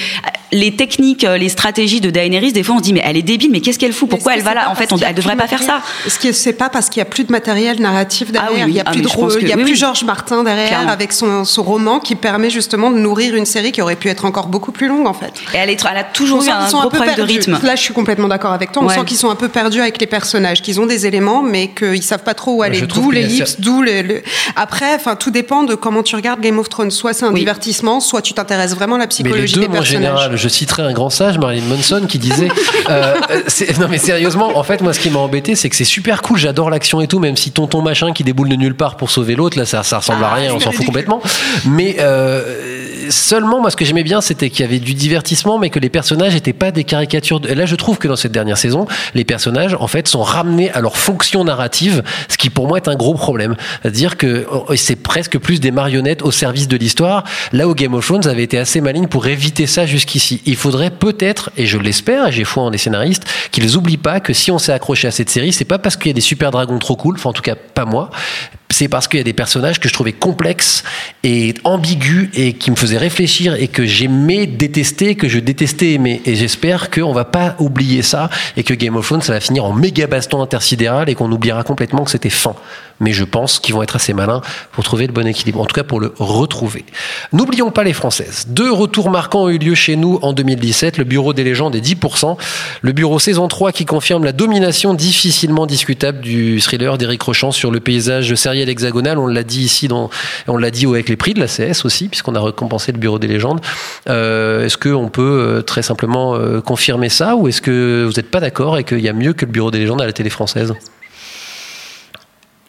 les techniques, les stratégies de Daenerys. Des fois, on se dit mais elle est débile, mais qu'est-ce qu'elle fout? Pourquoi elle va là En fait, on, elle devrait pas faire ça. Est-ce que c'est pas parce qu'il y a plus de matériel narratif derrière Ah oui, Il y a ah, plus de je pense ro- il y a que- oui, plus oui. Georges Martin derrière Clairement. avec son, son roman qui permet justement de nourrir une série qui aurait pu être encore beaucoup plus longue en fait. Et elle, est, elle a toujours On eu sent un gros un peu problème de rythme. Là, je suis complètement d'accord avec toi. On Ouais. sent qu'ils sont un peu perdus avec les personnages, qu'ils ont des éléments, mais qu'ils savent pas trop où aller. je trouve D'où l'ellipse, cer- d'où le- Après, enfin, tout dépend de comment tu regardes Game of Thrones. Soit c'est un divertissement, soit tu t'intéresses vraiment à la Mais les psychologie deux, des moi, en personnages. général, je citerai un grand sage, Marilyn Manson, qui disait. euh, non, mais sérieusement, en fait, moi, ce qui m'a embêté, c'est que c'est super cool, j'adore l'action et tout, même si tonton machin qui déboule de nulle part pour sauver l'autre, là, ça, ça ressemble à Ah, rien, on s'en fout complètement. Mais euh, seulement, moi, ce que j'aimais bien, c'était qu'il y avait du divertissement, mais que les personnages n'étaient pas des caricatures. De... Et là, je trouve que dans cette dernière saison, les personnages, en fait, sont ramenés à leur fonction narrative, ce qui pour moi est un gros problème. C'est-à-dire que oh, c'est presque plus des marionnettes au service de l'histoire, là où Game of Thrones avait été assez maligne pour éviter ça jusqu'ici. Il faudrait peut-être, et je l'espère, et j'ai foi en les scénaristes, qu'ils oublient pas que si on s'est accroché à cette série, c'est pas parce qu'il y a des super dragons trop cool, enfin en tout cas pas moi, c'est parce qu'il y a des personnages que je trouvais complexes et ambigus et qui me faisaient réfléchir et que j'aimais détester, que je détestais aimer. Et j'espère qu'on va pas oublier ça et que Game of Thrones, ça va finir en méga baston intersidéral et qu'on oubliera complètement que c'était fin. mais je pense qu'ils vont être assez malins pour trouver le bon équilibre, en tout cas pour le retrouver. N'oublions pas les Françaises. Deux retours marquants ont eu lieu chez nous en 2017, le Bureau des légendes est 10%, le Bureau saison 3 qui confirme la domination difficilement discutable du thriller d'Éric Rochant sur le paysage sériel hexagonal, on l'a dit ici, on l'a dit avec les prix de la CS aussi, puisqu'on a récompensé le Bureau des légendes. Euh, est-ce qu'on peut euh, très simplement euh, confirmer ça, ou est-ce que vous n'êtes pas d'accord et qu'il y a mieux que le Bureau des légendes à la télé française?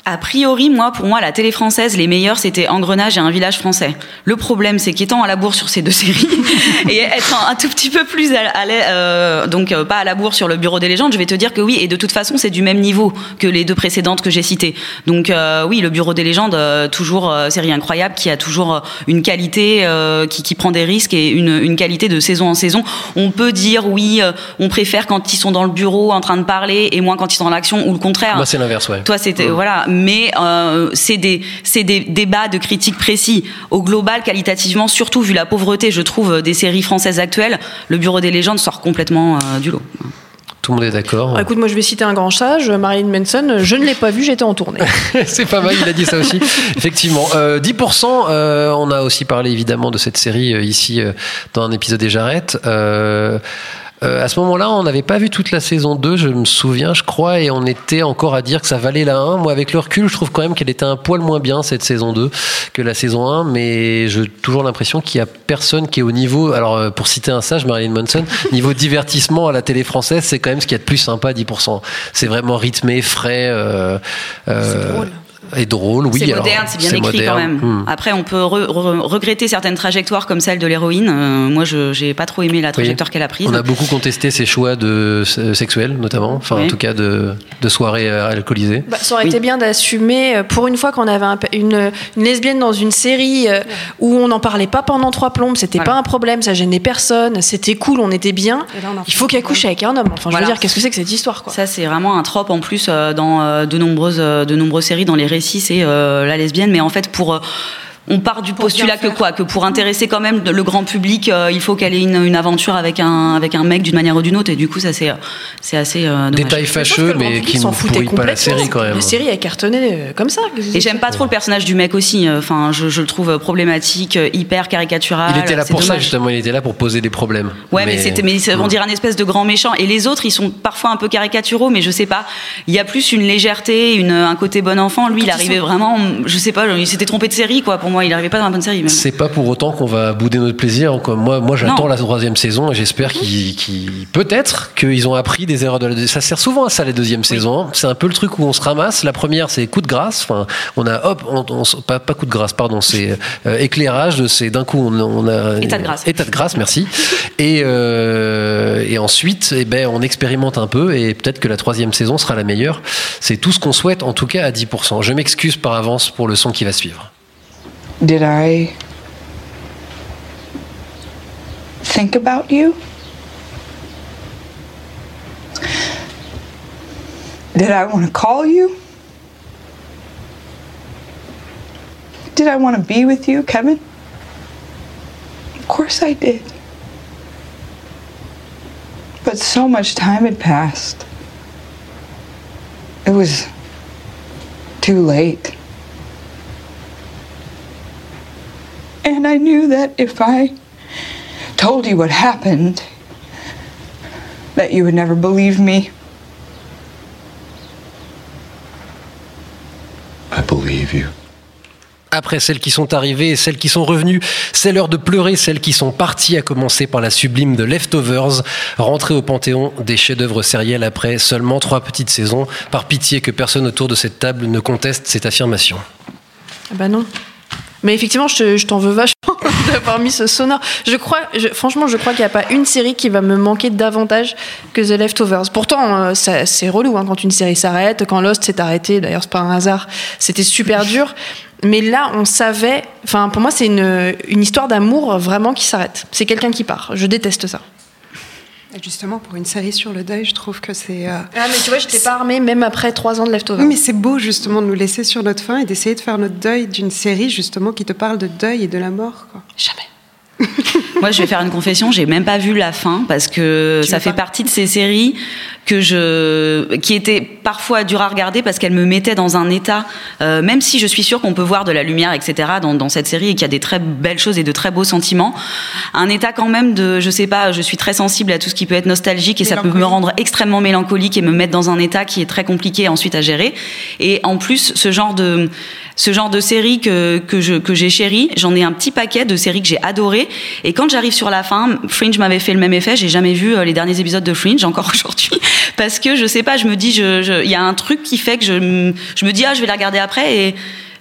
A priori, moi, pour moi, la télé française, les meilleurs, c'était Engrenage et Un village français. Le problème, c'est qu'étant à la bourre sur ces deux séries et être un, un, tout petit peu plus à, à euh, donc euh, pas à la bourre sur le Bureau des légendes, je vais te dire que oui. Et de toute façon, c'est du même niveau que les deux précédentes que j'ai citées. Donc euh, oui, le Bureau des légendes, toujours série incroyable, qui a toujours une qualité, qui, qui, prend des risques et une, une, qualité de saison en saison. On peut dire oui, on préfère quand ils sont dans le bureau en train de parler et moins quand ils sont dans l'action ou le contraire. Bah, c'est l'inverse, ouais. Toi, c'était voilà mais euh, c'est des, des débats de critiques précis. Au global, qualitativement, surtout vu la pauvreté, je trouve, des séries françaises actuelles, le Bureau des légendes sort complètement euh, du lot. Tout le monde est d'accord. Ah, écoute, moi je vais citer un grand sage, Marilyn Manson. Je ne l'ai pas vu, j'étais en tournée. c'est pas mal, il a dit ça aussi. Effectivement. Euh, 10%, euh, on a aussi parlé évidemment de cette série euh, ici dans un épisode des Jarrettes. Euh, à ce moment-là, on n'avait pas vu toute la saison 2, je me souviens, je crois, et on était encore à dire que ça valait la 1. Moi, avec le recul, je trouve quand même qu'elle était un poil moins bien, cette saison 2, que la saison 1, mais j'ai toujours l'impression qu'il y a personne qui est au niveau, alors euh, pour citer un sage, Marilyn Manson, niveau divertissement à la télé française, c'est quand même ce qu'il y a de plus sympa, 10%. C'est vraiment rythmé, frais. Euh, euh, drôle est drôle, oui. C'est moderne, c'est bien écrit moderne. quand même. Hmm. Après, on peut re re regretter certaines trajectoires comme celle de l'héroïne. Euh, moi, je n'ai pas trop aimé la trajectoire oui. qu'elle a prise. On a beaucoup contesté ses choix de sexuels, notamment, enfin oui. en tout cas de, de soirées alcoolisées. Bah, ça aurait oui. été bien d'assumer, pour une fois qu'on avait un, une, une, lesbienne dans une série euh, où on n'en parlait pas pendant trois plombes, c'était voilà. pas un problème, ça gênait personne, c'était cool, on était bien. Là, on Il faut qu'elle couche avec un homme. Enfin, je voilà. veux dire, qu'est-ce que c'est que cette histoire quoi? Ça, c'est vraiment un trope en plus euh, dans de nombreuses, de nombreuses séries, dans les récits, c'est euh, la lesbienne, mais en fait pour on part du postulat que quoi? Que pour intéresser quand même le grand public euh, il faut qu'elle ait une, une, aventure avec un avec un mec d'une manière ou d'une autre. Et du coup ça c'est c'est assez euh, détail fâcheux mais qui ne pourrit pas la série quand même. La série est cartonnée euh, comme ça. Et j'aime pas trop le personnage du mec aussi enfin je, je, le trouve problématique hyper caricatural il était là pour dommage. ça justement il était là pour poser des problèmes. Ouais mais, mais c'était mais on dirait un espèce de grand méchant. Et les autres ils sont parfois un peu caricaturaux mais je sais pas. Il y a plus une légèreté une un côté bon enfant. Lui il arrivait vraiment je sais pas il s'était trompé de série quoi pour moi il arrivait pas dans la bonne série c'est pas pour autant qu'on va bouder notre plaisir. Moi, moi j'attends la troisième saison et j'espère qu'ils, qu peut-être qu'ils ont appris des erreurs de la deuxième. Ça sert souvent à ça les deuxièmes oui. saisons. C'est un peu le truc où on se ramasse. La première, c'est coup de grâce. Enfin, on a hop, on, on, pas, pas coup de grâce, pardon, c'est euh, éclairage. C'est d'un coup, on, on, a état de grâce. État de grâce, merci. et euh, et ensuite, eh ben, on expérimente un peu et peut-être que la troisième saison sera la meilleure. C'est tout ce qu'on souhaite, en tout cas à 10%. Je m'excuse par avance pour le son qui va suivre. Did I think about you? Did I want to call you? Did I want to be with you, Kevin? Of course I did. But so much time had passed. It was too late. And I knew that if I told you what happened, that you would never believe me. I believe you. Après celles qui sont arrivées et celles qui sont revenues, c'est l'heure de pleurer celles qui sont parties, à commencer par la sublime de Leftovers, rentrée au panthéon des chefs-d'œuvre sériels après seulement trois petites saisons. Par pitié que personne autour de cette table ne conteste cette affirmation. Ah bah non. Mais effectivement, je, t'en veux vachement d'avoir mis ce sonore. Je crois, franchement, je crois qu'il n'y a pas une série qui va me manquer davantage que The Leftovers. Pourtant, euh, c'est relou hein, quand une série s'arrête, quand Lost s'est arrêté. D'ailleurs, c'est pas un hasard. C'était super dur. Mais là, on savait. Enfin, pour moi, c'est une histoire d'amour vraiment qui s'arrête. C'est quelqu'un qui part. Je déteste ça. Justement, pour une série sur le deuil, je trouve que c'est. Euh... Ah, mais tu vois, je t'ai pas armée même après trois ans de Leftovers. Oui, mais c'est beau, justement, de nous laisser sur notre fin et d'essayer de faire notre deuil d'une série, justement, qui te parle de deuil et de la mort. Quoi. Jamais. Moi, je vais faire une confession, j'ai même pas vu la fin parce que tu ça fait partie de ces séries que je, qui étaient parfois dur à regarder parce qu'elle me mettait dans un état, euh, même si je suis sûre qu'on peut voir de la lumière, etc. dans, dans cette série et qu'il y a des très belles choses et de très beaux sentiments, un état quand même de, je sais pas, je suis très sensible à tout ce qui peut être nostalgique et ça peut me rendre extrêmement mélancolique et me mettre dans un état qui est très compliqué ensuite à gérer. Et en plus, ce genre de ce genre de série que, que je que j'ai chéri, j'en ai un petit paquet de séries que j'ai adoré. Et quand j'arrive sur la fin, Fringe m'avait fait le même effet. J'ai jamais vu euh, les derniers épisodes de Fringe encore aujourd'hui parce que je sais pas, je me dis, il je, je, y a un truc qui fait que je, je me dis ah je vais les regarder après et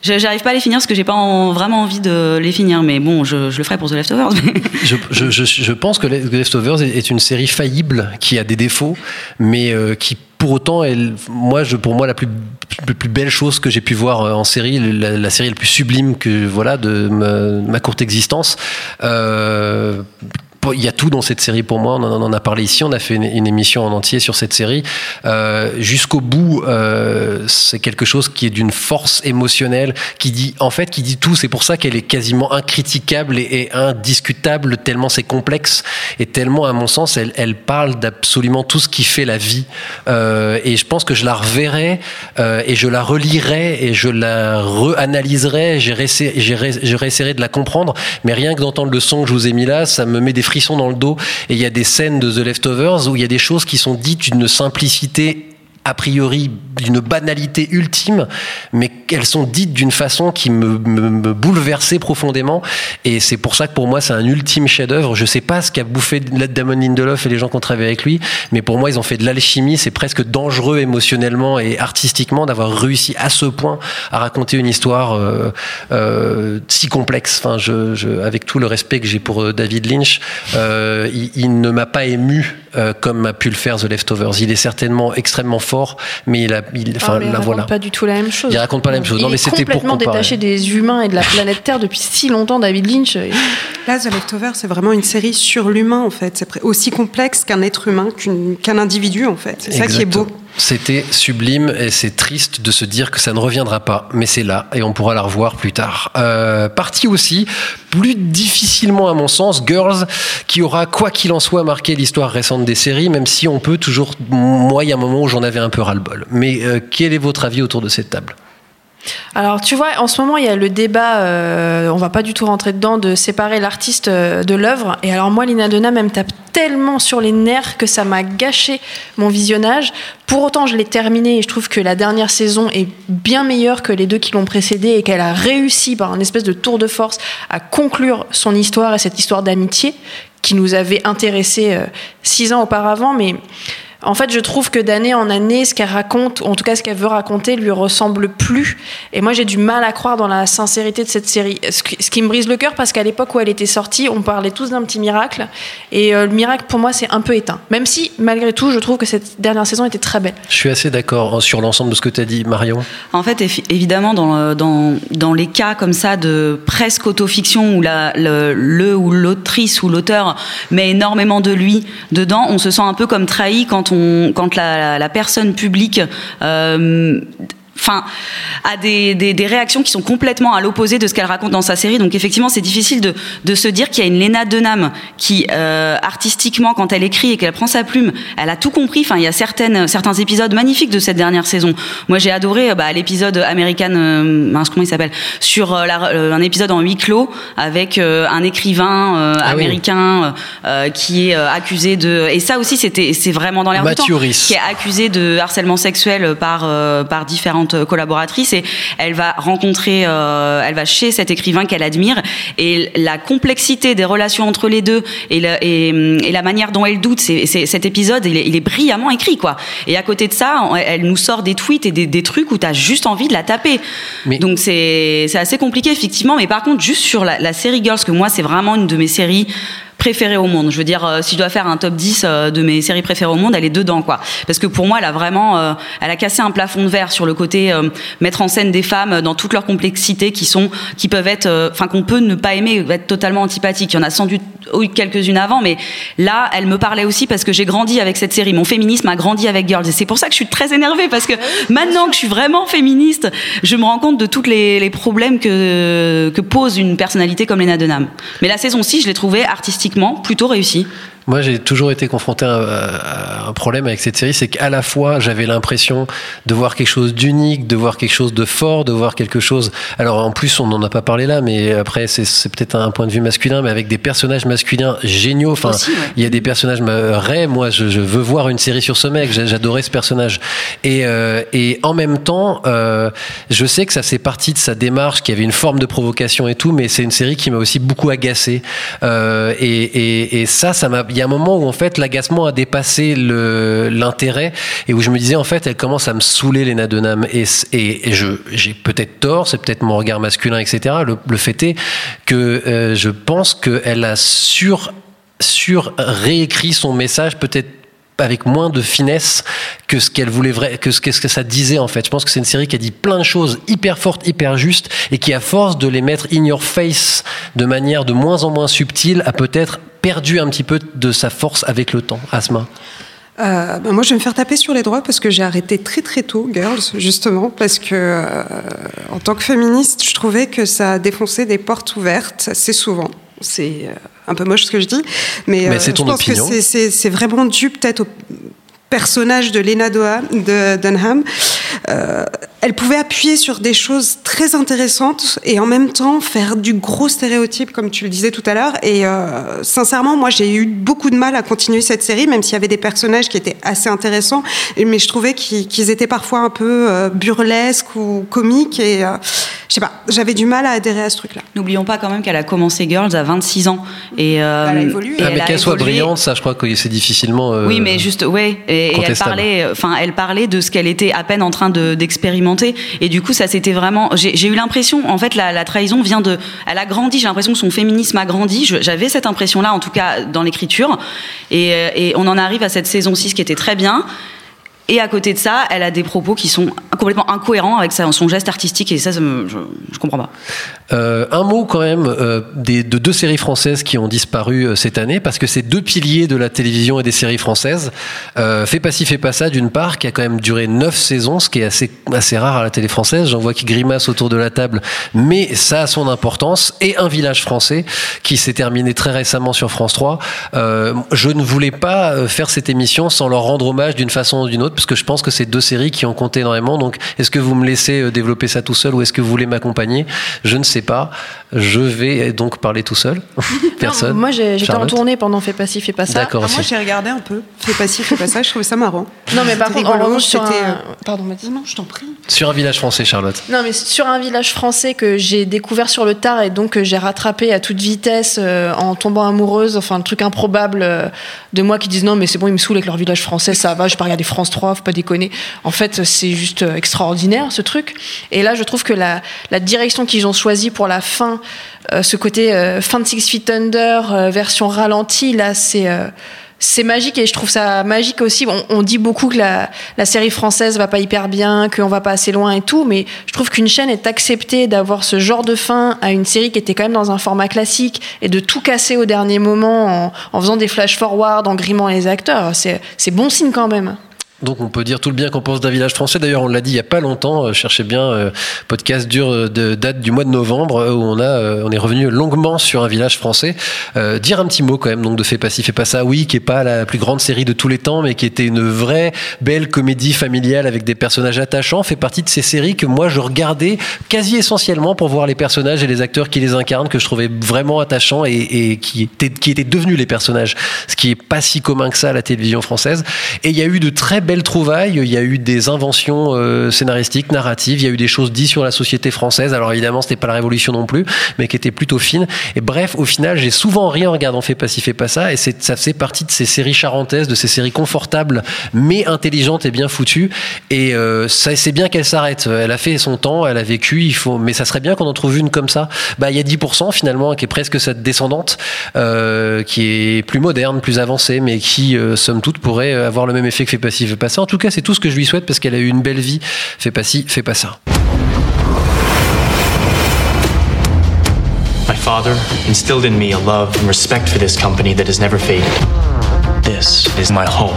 J'arrive pas à les finir parce que j'ai pas en- vraiment envie de les finir, mais bon, je, le ferai pour The Leftovers. Je, pense que The Leftovers est une série faillible qui a des défauts, mais euh, qui pour autant, elle, moi, pour moi, la plus, belle chose que j'ai pu voir euh, en série, la, série la plus sublime que voilà de ma, ma courte existence. Euh, il y a tout dans cette série pour moi. On en, a parlé ici. On a fait une, émission en entier sur cette série. Euh, Jusqu'au bout, euh, c'est quelque chose qui est d'une force émotionnelle, qui dit en fait, qui dit tout. C'est pour ça qu'elle est quasiment incritiquable et, indiscutable tellement c'est complexe et tellement, à mon sens, elle, elle parle d'absolument tout ce qui fait la vie. Euh, et je pense que je la reverrai et je la relirai et je la reanalyserai. J'ai réessayé- j'ai ré- je réessayerai de la comprendre. Mais rien que d'entendre le son que je vous ai mis là, ça me met des dans le dos. Et il y a des scènes de The Leftovers où il y a des choses qui sont dites d'une simplicité a priori d'une banalité ultime, mais qu'elles sont dites d'une façon qui me, me, me bouleversait profondément. Et c'est pour ça que pour moi, c'est un ultime chef-d'œuvre. Je sais pas ce qu'a bouffé Damon Lindelof et les gens qui ont travaillé avec lui, mais pour moi, ils ont fait de l'alchimie. C'est presque dangereux émotionnellement et artistiquement d'avoir réussi à ce point à raconter une histoire euh, euh, si complexe. Enfin, je, je, avec tout le respect que j'ai pour euh, David Lynch, euh, il, il ne m'a pas ému euh, comme a pu le faire The Leftovers. Il est certainement extrêmement fort, mais il a, il, enfin Ah, mais il là raconte voilà. pas du tout la même chose. Il raconte pas la même chose. Il Non, mais est c'était pour complètement détaché des humains et de la planète Terre depuis si longtemps, David Lynch. Là, The Leftovers, c'est vraiment une série sur l'humain, en fait. C'est aussi complexe qu'un être humain, qu'un individu, en fait. C'est ça qui est beau. C'était sublime et c'est triste de se dire que ça ne reviendra pas, mais c'est là et on pourra la revoir plus tard. Euh, partie aussi, plus difficilement à mon sens, Girls, qui aura quoi qu'il en soit marqué l'histoire récente des séries, même si on peut toujours, moi il y a un moment où j'en avais un peu ras-le-bol. Mais euh, quel est votre avis autour de cette table? Alors, tu vois, en ce moment, il y a le débat, euh, on va pas du tout rentrer dedans, de séparer l'artiste euh, de l'œuvre. Et alors, moi, Lina Dunham, elle me tape tellement sur les nerfs que ça m'a gâché mon visionnage. Pour autant, je l'ai terminé et je trouve que la dernière saison est bien meilleure que les deux qui l'ont précédée et qu'elle a réussi par un espèce de tour de force à conclure son histoire et cette histoire d'amitié qui nous avait intéressés euh, six ans auparavant. Mais en fait, je trouve que d'année en année, ce qu'elle raconte, ou en tout cas ce qu'elle veut raconter, lui ressemble plus. Et moi, j'ai du mal à croire dans la sincérité de cette série. Ce qui, me brise le cœur, parce qu'à l'époque où elle était sortie, on parlait tous d'un petit miracle. Et euh, le miracle, pour moi, c'est un peu éteint. Même si, malgré tout, je trouve que cette dernière saison était très belle. Je suis assez d'accord hein, sur l'ensemble de ce que tu as dit, Marion. En fait, évidemment, dans, le- dans, dans les cas comme ça de presque autofiction où la, le, le ou l'autrice ou l'auteur met énormément de lui dedans, on se sent un peu comme trahi quand, on, quand la, la, la personne publique. Enfin, a des, des, des réactions qui sont complètement à l'opposé de ce qu'elle raconte dans sa série. Donc effectivement, c'est difficile de, de se dire qu'il y a une Lena Dunham qui, euh, artistiquement, quand elle écrit et qu'elle prend sa plume, elle a tout compris. Enfin, il y a certaines, certains épisodes magnifiques de cette dernière saison. Moi, j'ai adoré euh, bah, l'épisode American, euh, comment il s'appelle, sur euh, la- euh, un épisode en huis clos avec euh, un écrivain euh, Ah oui. américain euh, qui est euh, accusé de. Et ça aussi, c'était, c'est vraiment dans l'air du temps. Qui est accusée de harcèlement sexuel par euh, par différentes collaboratrices et elle va rencontrer, euh, elle va chez cet écrivain qu'elle admire et la complexité des relations entre les deux et, la- et, et la manière dont elle doute, c'est, cet épisode, il est, il est brillamment écrit quoi. Et à côté de ça, elle nous sort des tweets et des, des trucs où t'as juste envie de la taper. Donc c'est c'est assez compliqué effectivement, mais par contre juste sur la, la série Girls, que moi c'est vraiment une de mes séries préférée au monde. Je veux dire, euh, si je dois faire un top 10 euh, de mes séries préférées au monde, elle est dedans, quoi. Parce que pour moi, elle a vraiment, euh, elle a cassé un plafond de verre sur le côté mettre en scène des femmes dans toute leur complexité, qui sont, qui peuvent être, enfin qu'on peut ne pas aimer, être totalement antipathique. Il y en a sans doute eu quelques-unes avant, mais là, elle me parlait aussi parce que j'ai grandi avec cette série. Mon féminisme a grandi avec Girls, et c'est pour ça que je suis très énervée parce que maintenant que je suis vraiment féministe, je me rends compte de tous les, les problèmes que que pose une personnalité comme Lena Dunham. Mais la saison 6, je l'ai trouvée artistiquement plutôt réussie. Moi, j'ai toujours été confronté à, à un problème avec cette série, c'est qu'à la fois, j'avais l'impression de voir quelque chose d'unique, de voir quelque chose de fort, de voir quelque chose. Alors, en plus, on n'en a pas parlé là, mais après, c'est c'est peut-être un point de vue masculin, mais avec des personnages masculins géniaux. Enfin, Aussi, ouais. il y a des personnages. Ray, moi, je, je veux voir une série sur ce mec. J'adorais ce personnage. Et, euh, et en même temps, euh, je sais que ça fait partie de sa démarche, qui avait une forme de provocation et tout, mais c'est une série qui m'a aussi beaucoup agacé. Euh, et, et, et ça, ça m'a. Il y a un moment où en fait l'agacement a dépassé l'intérêt et où je me disais en fait, elle commence à me saouler Lena Dunham. Et, et, je j'ai peut-être tort, c'est peut-être mon regard masculin, etc. Le, fait est que euh, je pense qu'elle a sur sur réécrit son message peut-être avec moins de finesse que ce qu'elle voulait vrai, que que, ce que ça disait en fait. Je pense que c'est une série qui a dit plein de choses hyper fortes, hyper justes et qui à force de les mettre in your face de manière de moins en moins subtile a peut-être perdu un petit peu de sa force avec le temps. Asma? Euh, ben moi, je vais me faire taper sur les droits parce que j'ai arrêté très très tôt Girls, justement, parce que euh, en tant que féministe, je trouvais que ça défonçait des portes ouvertes assez souvent. C'est euh, un peu moche ce que je dis, mais, euh, je pense opinion. que c'est- vraiment dû peut-être au personnage de Lena Doa, de Dunham. Elle pouvait appuyer sur des choses très intéressantes et en même temps faire du gros stéréotype, comme tu le disais tout à l'heure. Et euh, sincèrement, moi, j'ai eu beaucoup de mal à continuer cette série, même s'il y avait des personnages qui étaient assez intéressants. Mais je trouvais qu'ils étaient parfois un peu euh, burlesques ou comiques. Et euh, je sais pas, j'avais du mal à adhérer à ce truc-là. N'oublions pas quand même qu'elle a commencé Girls à 26 ans. Et, euh, Elle a évolué. Ah, mais a qu'elle soit brillante, ça, je crois que c'est difficilement. euh, Oui, mais juste, ouais. Et, et elle parlait, enfin, elle parlait de ce qu'elle était à peine en train de- et du coup, ça c'était vraiment. J'ai eu l'impression, en fait, la, trahison vient de. Elle a grandi. J'ai l'impression que son féminisme a grandi. J'avais cette impression-là, en tout cas, dans l'écriture. Et, euh, et on en arrive à cette saison 6 qui était très bien. Et à côté de ça, elle a des propos qui sont complètement incohérents avec son geste artistique. Et ça, je, je comprends pas. Euh, un mot quand même euh, de deux séries françaises qui ont disparu euh, cette année parce que c'est deux piliers de la télévision et des séries françaises. Fais pas ci, fais pas ça d'une part qui a quand même duré neuf saisons, ce qui est assez assez rare à la télé française. J'en vois qui grimacent autour de la table, mais ça a son importance. Et un village français qui s'est terminé très récemment sur France 3. Euh, je ne voulais pas faire cette émission sans leur rendre hommage d'une façon ou d'une autre parce que je pense que c'est deux séries qui ont compté énormément. Donc est-ce que vous me laissez euh, développer ça tout seul ou est-ce que vous voulez m'accompagner? Je ne sais pas. Je vais donc parler tout seul. Personne. Non, moi, j'ai- j'étais en tournée pendant Fais pas ci, fais pas ça. D'accord. Ah, moi, j'ai regardé un peu. Fais pas ci, fais pas ça. Je trouvais ça marrant. Non, mais par contre, en revanche, un- euh, Pardon, Mathis. Non, je t'en prie. Sur un village français, Charlotte. Non, mais sur un village français que j'ai découvert sur le tard et donc que j'ai rattrapé à toute vitesse euh, en tombant amoureuse, enfin, le truc improbable euh, de moi qui disent non, mais c'est bon, ils me saoulent avec leur village français, ça va, je pas regarder France 3, faut pas déconner. En fait, c'est juste extraordinaire ce truc. Et là, je trouve que la, la direction qu'ils ont choisie pour la fin, ce côté euh, fin de Six Feet Under, euh, version ralentie, là, c'est. euh, c'est magique et je trouve ça magique aussi. On, dit beaucoup que la, série française va pas hyper bien, qu'on va pas assez loin et tout, mais je trouve qu'une chaîne est acceptée d'avoir ce genre de fin à une série qui était quand même dans un format classique et de tout casser au dernier moment en, en faisant des flash forward, en grimant les acteurs. C'est bon signe quand même. Donc on peut dire tout le bien qu'on pense d'un village français. D'ailleurs, on l'a dit il y a pas longtemps. euh, cherchez bien euh, podcast dur euh, de date du mois de novembre où on a on est revenu longuement sur un village français. Dire un petit mot quand même donc de Fais pas ci, fais pas ça. Oui, qui est pas la plus grande série de tous les temps, mais qui était une vraie belle comédie familiale avec des personnages attachants. Fait partie de ces séries que moi je regardais quasi essentiellement pour voir les personnages et les acteurs qui les incarnent que je trouvais vraiment attachants et, et qui étaient qui étaient devenus les personnages. Ce qui est pas si commun que ça à la télévision française. Et il y a eu de très belles trouvailles. Il y a eu des inventions euh, scénaristiques, narratives. Il y a eu des choses dites sur la société française. Alors évidemment, c'était pas la révolution non plus, mais qui étaient plutôt fines. Et bref, au final, j'ai souvent ri en regardant Fais pas ci, fais pas ça. Et ça faisait partie de ces séries charentaises, de ces séries confortables, mais intelligentes et bien foutues. Et euh, c'est bien qu'elle s'arrête. Elle a fait son temps, elle a vécu. Il faut, mais ça serait bien qu'on en trouve une comme ça. Bah, il y a 10% finalement, qui est presque cette descendante, euh, qui est plus moderne, plus avancée, mais qui, euh, somme toute, pourrait avoir le même effet que Fais pas ci, fais pas ça. En tout cas, c'est tout ce que je lui souhaite parce qu'elle a eu une belle vie. Fais pas ci, fais pas ça. My father instilled in me a love and respect for this company that has never faded. This is my home.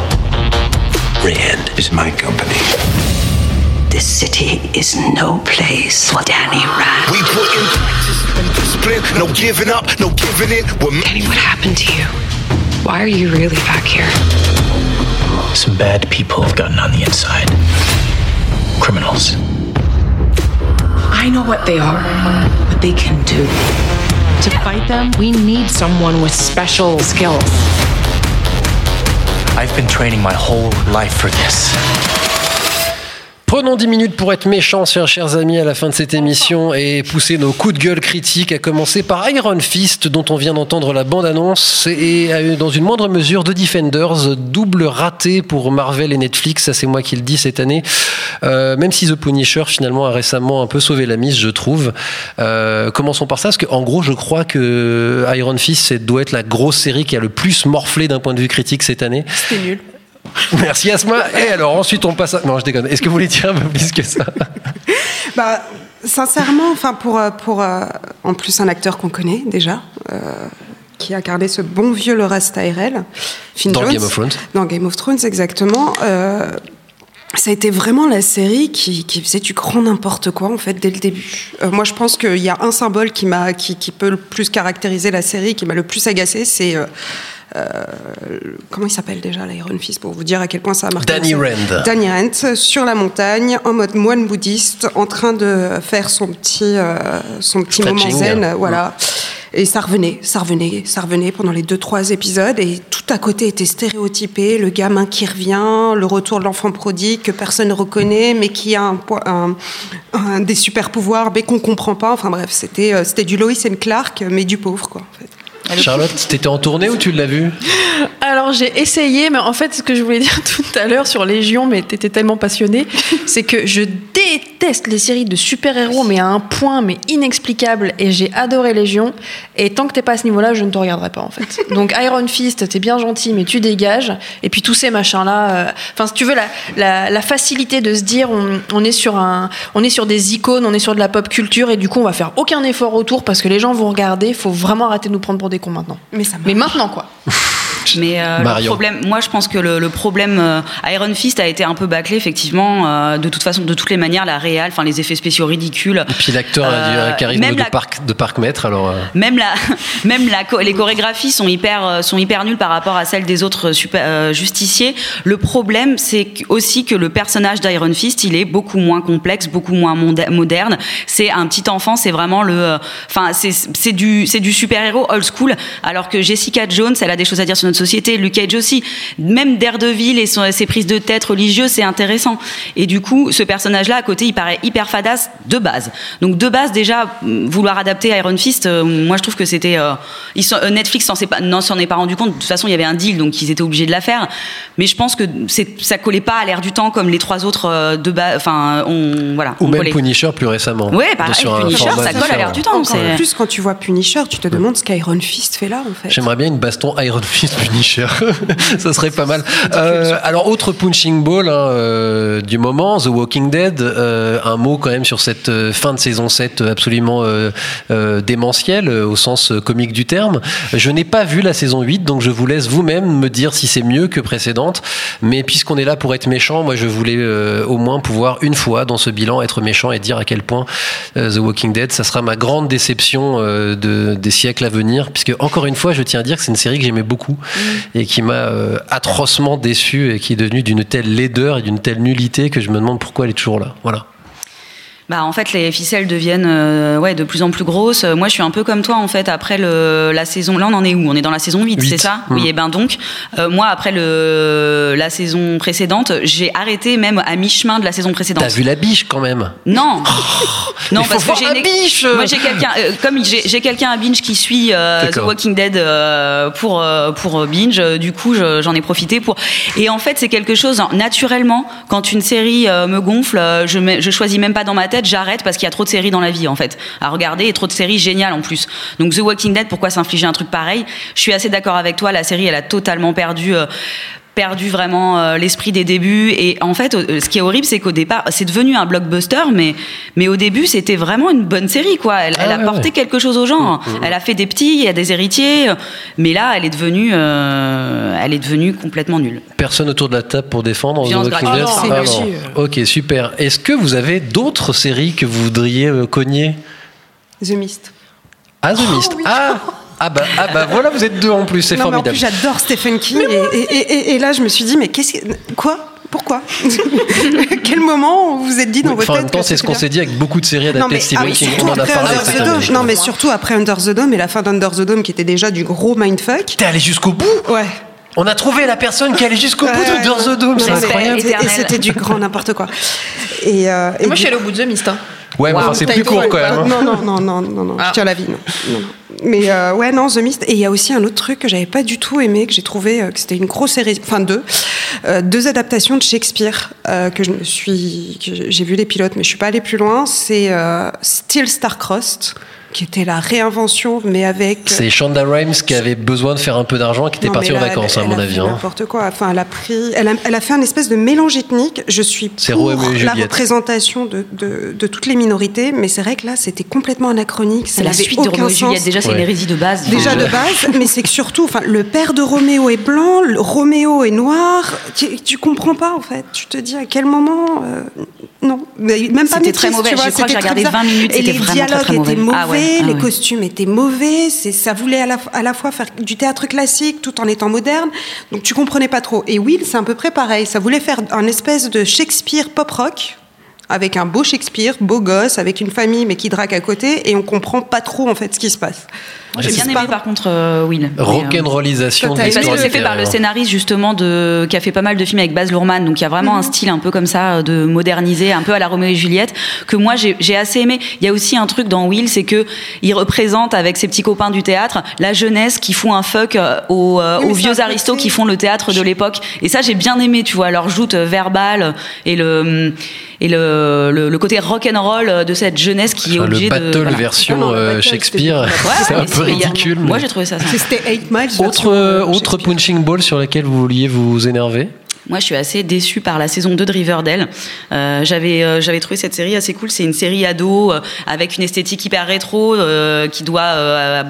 Red is my company. This city is no place for Danny Rand. We put in discipline, no giving up, no giving in. We're Danny, what happened to you? Why are you really back here? Some bad people have gotten on the inside. Criminals. I know what they are, what they can do. To fight them, we need someone with special skills. I've been training my whole life for this. Prenons 10 minutes pour être méchants, chers, amis, à la fin de cette émission et pousser nos coups de gueule critiques, à commencer par Iron Fist, dont on vient d'entendre la bande-annonce, et euh, dans une moindre mesure de Defenders, double raté pour Marvel et Netflix, ça c'est moi qui le dis cette année, Euh, même si The Punisher finalement a récemment un peu sauvé la mise, je trouve. Euh, commençons par ça, parce qu'en gros, je crois que Iron Fist doit être la grosse série qui a le plus morflé d'un point de vue critique cette année. C'était nul. Merci Asma. Et alors ensuite on passe à... Non, je déconne. Est-ce que vous voulez dire un peu plus que ça Bah, sincèrement, enfin pour euh, pour euh, en plus un acteur qu'on connaît déjà, euh, qui a gardé ce bon vieux Loras Tyrell, Finn Dans Jones, Game of Thrones. Dans Game of Thrones, exactement. euh, ça a été vraiment la série qui, qui faisait du grand n'importe quoi en fait dès le début. Euh, moi, je pense qu'il y a un symbole qui m'a qui, qui peut le plus caractériser la série, qui m'a le plus agacé, c'est comment il s'appelle déjà l'Iron Fist pour vous dire à quel point ça a marqué. Danny. Rand. Danny Rand sur la montagne en mode moine bouddhiste en train de faire son petit euh, son petit moment zen euh, voilà et ça revenait ça revenait ça revenait pendant les deux trois épisodes et tout à côté était stéréotypé le gamin qui revient le retour de l'enfant prodigue que personne ne reconnaît mais qui a un, po- un- un- des super pouvoirs mais qu'on comprend pas enfin bref c'était euh, c'était du Lois and Clark mais du pauvre quoi en fait. Charlotte, t'étais en tournée ou tu l'as vu Alors j'ai essayé, mais en fait ce que je voulais dire tout à l'heure sur Légion, mais t'étais tellement passionné, c'est que je déteste les séries de super-héros, mais à un point mais inexplicable, et j'ai adoré Légion, et tant que t'es pas à ce niveau-là, je ne te regarderai pas en fait. Donc Iron Fist, t'es bien gentil, mais tu dégages, et puis tous ces machins-là, euh, enfin si tu veux, la, la, la facilité de se dire on, on est sur un, on est sur des icônes, on est sur de la pop culture, et du coup on va faire aucun effort autour parce que les gens vont regarder, faut vraiment arrêter de nous prendre pour des cons maintenant. Mais ça Mais maintenant quoi. Mais euh, le problème, moi je pense que le, le problème euh, Iron Fist a été un peu bâclé effectivement. euh, de toute façon, de toutes les manières, la réal, enfin les effets spéciaux ridicules. Et puis l'acteur a du charisme de, la- parc, de parc-maître, alors... euh, Même la, même la, les chorégraphies sont hyper, sont hyper nulles par rapport à celles des autres super, justiciers. Le problème, c'est aussi que le personnage d'Iron Fist, il est beaucoup moins complexe, beaucoup moins moderne. C'est un petit enfant, c'est vraiment le, enfin, c'est, c'est du, c'est du super héros old school. Alors que Jessica Jones, elle a des choses à dire sur notre société. Luke Cage aussi. Même Daredevil et son- ses prises de tête religieuses, c'est intéressant. Et du coup, ce personnage-là, à côté, il paraît hyper fadasse de base. Donc de base, déjà, mm, vouloir adapter Iron Fist, euh, moi je trouve que c'était... euh, ils sont- euh, Netflix n'en s'en est pas rendu compte. De toute façon, il y avait un deal, donc ils étaient obligés de la faire. Mais je pense que ça collait pas à l'air du temps comme les trois autres euh, de base. Enfin, on... Voilà. Ou on même collait. Punisher plus récemment. Ouais, pareil, Sur un Punisher, ça colle à l'air du temps. C'est- plus quand tu vois Punisher, tu te demandes ce qu'Iron Fist fait là en fait. J'aimerais bien une baston Iron Fist Punisher. ça serait pas mal. Euh, alors, autre punching ball hein, euh, du moment, The Walking Dead. euh, un mot quand même sur cette euh, fin de saison 7 absolument euh, euh, démentielle euh, au sens euh, comique du terme. Je n'ai pas vu la saison 8, donc je vous laisse vous-même me dire si c'est mieux que précédente. Mais puisqu'on est là pour être méchant, moi je voulais euh, au moins pouvoir une fois dans ce bilan être méchant et dire à quel point euh, The Walking Dead, ça sera ma grande déception euh, de, des siècles à venir. Puisque encore une fois, je tiens à dire que c'est une série que j'aimais beaucoup et qui m'a euh, atrocement déçu et qui est devenue d'une telle laideur et d'une telle nullité que je me demande pourquoi elle est toujours là. Voilà. Bah en fait les ficelles deviennent euh, ouais de plus en plus grosses. Euh, Moi je suis un peu comme toi en fait après le la saison là on en est où? On est dans la saison 8, Huit. c'est ça? Mm. Oui et ben donc euh, moi après le la saison précédente, j'ai arrêté même à mi-chemin de la saison précédente. T'as vu la biche quand même? Non. non il faut parce que j'ai la une- biche Moi j'ai quelqu'un euh, comme j'ai quelqu'un à binge qui suit The. Walking Dead pour pour binge du coup je- j'en ai profité pour et en fait c'est quelque chose hein, naturellement quand une série me gonfle je mets- je choisis même pas dans ma tête j'arrête parce qu'il y a trop de séries dans la vie en fait à regarder et trop de séries géniales en plus. Donc The Walking Dead pourquoi s'infliger un truc pareil? Je suis assez d'accord avec toi la série elle a totalement perdu euh, perdu vraiment euh, l'esprit des débuts et en fait euh, ce qui est horrible c'est qu'au départ c'est devenu un blockbuster mais mais au début c'était vraiment une bonne série quoi elle, elle a ouais, porté ouais. quelque chose aux gens Mm, mm. elle a fait des petits il y a des héritiers euh, mais là elle est devenue euh, elle est devenue complètement nulle Personne autour de la table pour défendre The Walking. Dead Ah là-dessus, Ok, super. Est-ce que vous avez d'autres séries que vous voudriez euh, cogner? The Mist. Ah, The Mist. Ah Ah bah, ah bah voilà, vous êtes deux en plus, c'est Non, mais en formidable. plus, j'adore Stephen King. Et, et- et- et là, je me suis dit, mais qu'est-ce que. Quoi? Pourquoi? Quel moment vous vous êtes dit dans votre Enfin, en tête même temps, que c'est ce qu'on s'est dit avec beaucoup de séries adaptées de Stephen ah oui, King. On en a après parlé Non, mais surtout après Under the Dome et la fin d'Under the Dome qui était déjà du gros mindfuck. T'es allé jusqu'au bout? Ouais. On a trouvé la personne qui allait jusqu'au bout de Under the Dome, c'est incroyable. et- c'était du grand n'importe quoi. Et, euh, et Moi, je suis allée au bout de The Mist. Ouais, mais enfin, c'est plus court quand même. hein. Non, non, non, non, non, non, je tiens la vie, non. non, non. Mais euh, ouais, non, The Mist. Et il y a aussi un autre truc que j'avais pas du tout aimé, que j'ai trouvé euh, que c'était une grosse série, enfin deux, euh, deux adaptations de Shakespeare euh, que je me suis, que j'ai vu les pilotes, mais je suis pas allée plus loin. C'est euh, Still Star-Crossed, qui était la réinvention, mais avec. C'est Shonda Rhimes qui avait besoin de faire un peu d'argent et qui était Non, partie en vacances, elle- à mon elle a avis. fait hein. N'importe quoi. Enfin, elle a pris, elle a, elle a fait un espèce de mélange ethnique. Je suis pour la Juliette. représentation de, de, de toutes les minorités, mais c'est vrai que là, c'était complètement anachronique. Ça C'est la n'avait suite de aucun Roméo et Juliette. Déjà, c'est Ouais. une hérésie de base. Déjà de base, mais c'est que surtout, enfin, le père de Roméo est blanc, le Roméo est noir. Tu, tu comprends pas en fait. Tu te dis à quel moment euh, Non, mais même pas C'était très mauvais. tu vois, Je crois que j'ai regardé bizarre. 20 minutes, Et c'était les vraiment dialogues très, très étaient mauvais. mauvais, Ah ouais, ah les ouais. costumes étaient mauvais. C'est ça voulait à la, à la fois faire du théâtre classique tout en étant moderne. Donc tu comprenais pas trop. Et Will, c'est à peu près pareil. Ça voulait faire un espèce de Shakespeare pop rock. Avec un beau Shakespeare, beau gosse, avec une famille mais qui drague à côté, et on comprend pas trop en fait ce qui se passe. Moi, j'ai bien aimé par contre euh, Will. Euh, Rock'n'rollisation de Parce que c'est fait par le scénariste justement de qui a fait pas mal de films avec Baz Luhrmann, donc il y a vraiment un style un peu comme ça de moderniser, un peu à la Roméo et Juliette, que moi j'ai j'ai assez aimé. Il y a aussi un truc dans Will, c'est que il représente avec ses petits copains du théâtre la jeunesse qui font un fuck euh, aux, euh, Oui, aux vieux aristos qui font le théâtre de l'époque. Et ça j'ai bien aimé, tu vois, leur joute verbale et le et le, le, le côté rock and roll de cette jeunesse qui est Enfin, obligée le de battle voilà. version non, le euh, battle, Shakespeare, c'était- Ouais, c'est mais un peu a-. Moi j'ai trouvé ça. sympa. C'était 8 Miles. Autre, version, euh, autre punching ball sur laquelle vous vouliez vous énerver? Moi, je suis assez déçue par la saison 2 de Riverdale. Euh, j'avais euh, j'avais trouvé cette série assez cool. C'est une série ado euh, avec une esthétique hyper rétro euh, qui doit à,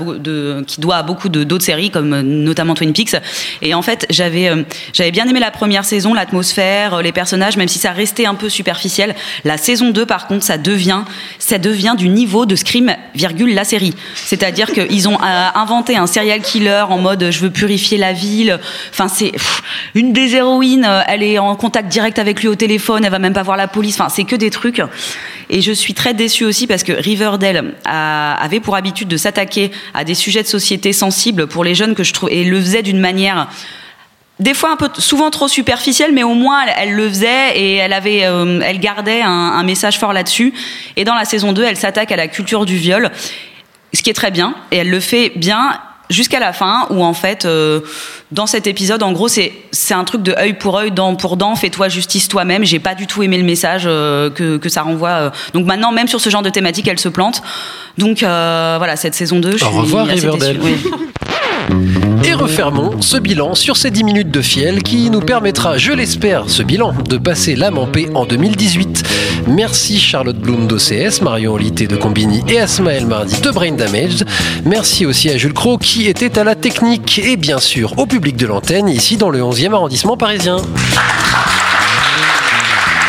qui doit à beaucoup de d'autres séries comme notamment Twin Peaks. Et en fait, j'avais j'avais bien aimé la première saison, l'atmosphère, les personnages, même si ça restait un peu superficiel. La saison 2, par contre, ça devient ça devient du niveau de Scream, virgule la série. C'est-à-dire qu'ils ont inventé un serial killer en mode je veux purifier la ville. Enfin, c'est une des héroïnes, euh, elle est en contact direct avec lui au téléphone, elle va même pas voir la police. Enfin, c'est que des trucs. Et je suis très déçue aussi parce que Riverdale avait pour habitude de s'attaquer à des sujets de société sensibles pour les jeunes que je trouve et le faisait d'une manière des fois un peu souvent trop superficielle, mais au moins elle, elle le faisait et elle avait, euh, elle gardait un, un message fort là-dessus. Et dans la saison 2, elle s'attaque à la culture du viol, ce qui est très bien, et elle le fait bien jusqu'à la fin où en fait euh, dans cet épisode en gros c'est c'est un truc de œil pour œil dent pour dent fais-toi justice toi-même j'ai pas du tout aimé le message euh, que, que ça renvoie euh. donc maintenant même sur ce genre de thématique elle se plante donc euh, voilà cette saison 2 je Au suis revoir, assez Riverdale. déçue, oui. Et refermons ce bilan sur ces 10 minutes de fiel qui nous permettra, je l'espère, ce bilan, de passer l'âme en paix en 2018. Merci Charlotte Bloom d'OCS, Marion Olité de Combini et Asmaël Mardi de Brain Damage. Merci aussi à Jules Cro qui était à la technique et bien sûr au public de l'antenne ici dans le 11e arrondissement parisien.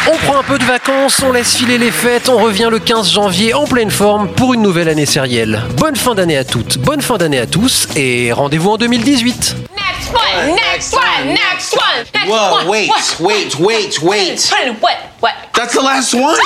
On prend un peu de vacances, on laisse filer les fêtes, on revient le 15 janvier en pleine forme pour une nouvelle année sérielle. Bonne fin d'année à toutes, bonne fin d'année à tous et rendez-vous en 2018. Next one, next one, next one, next Whoa, one. wait, wait, wait, wait. What? What? What? That's the last one?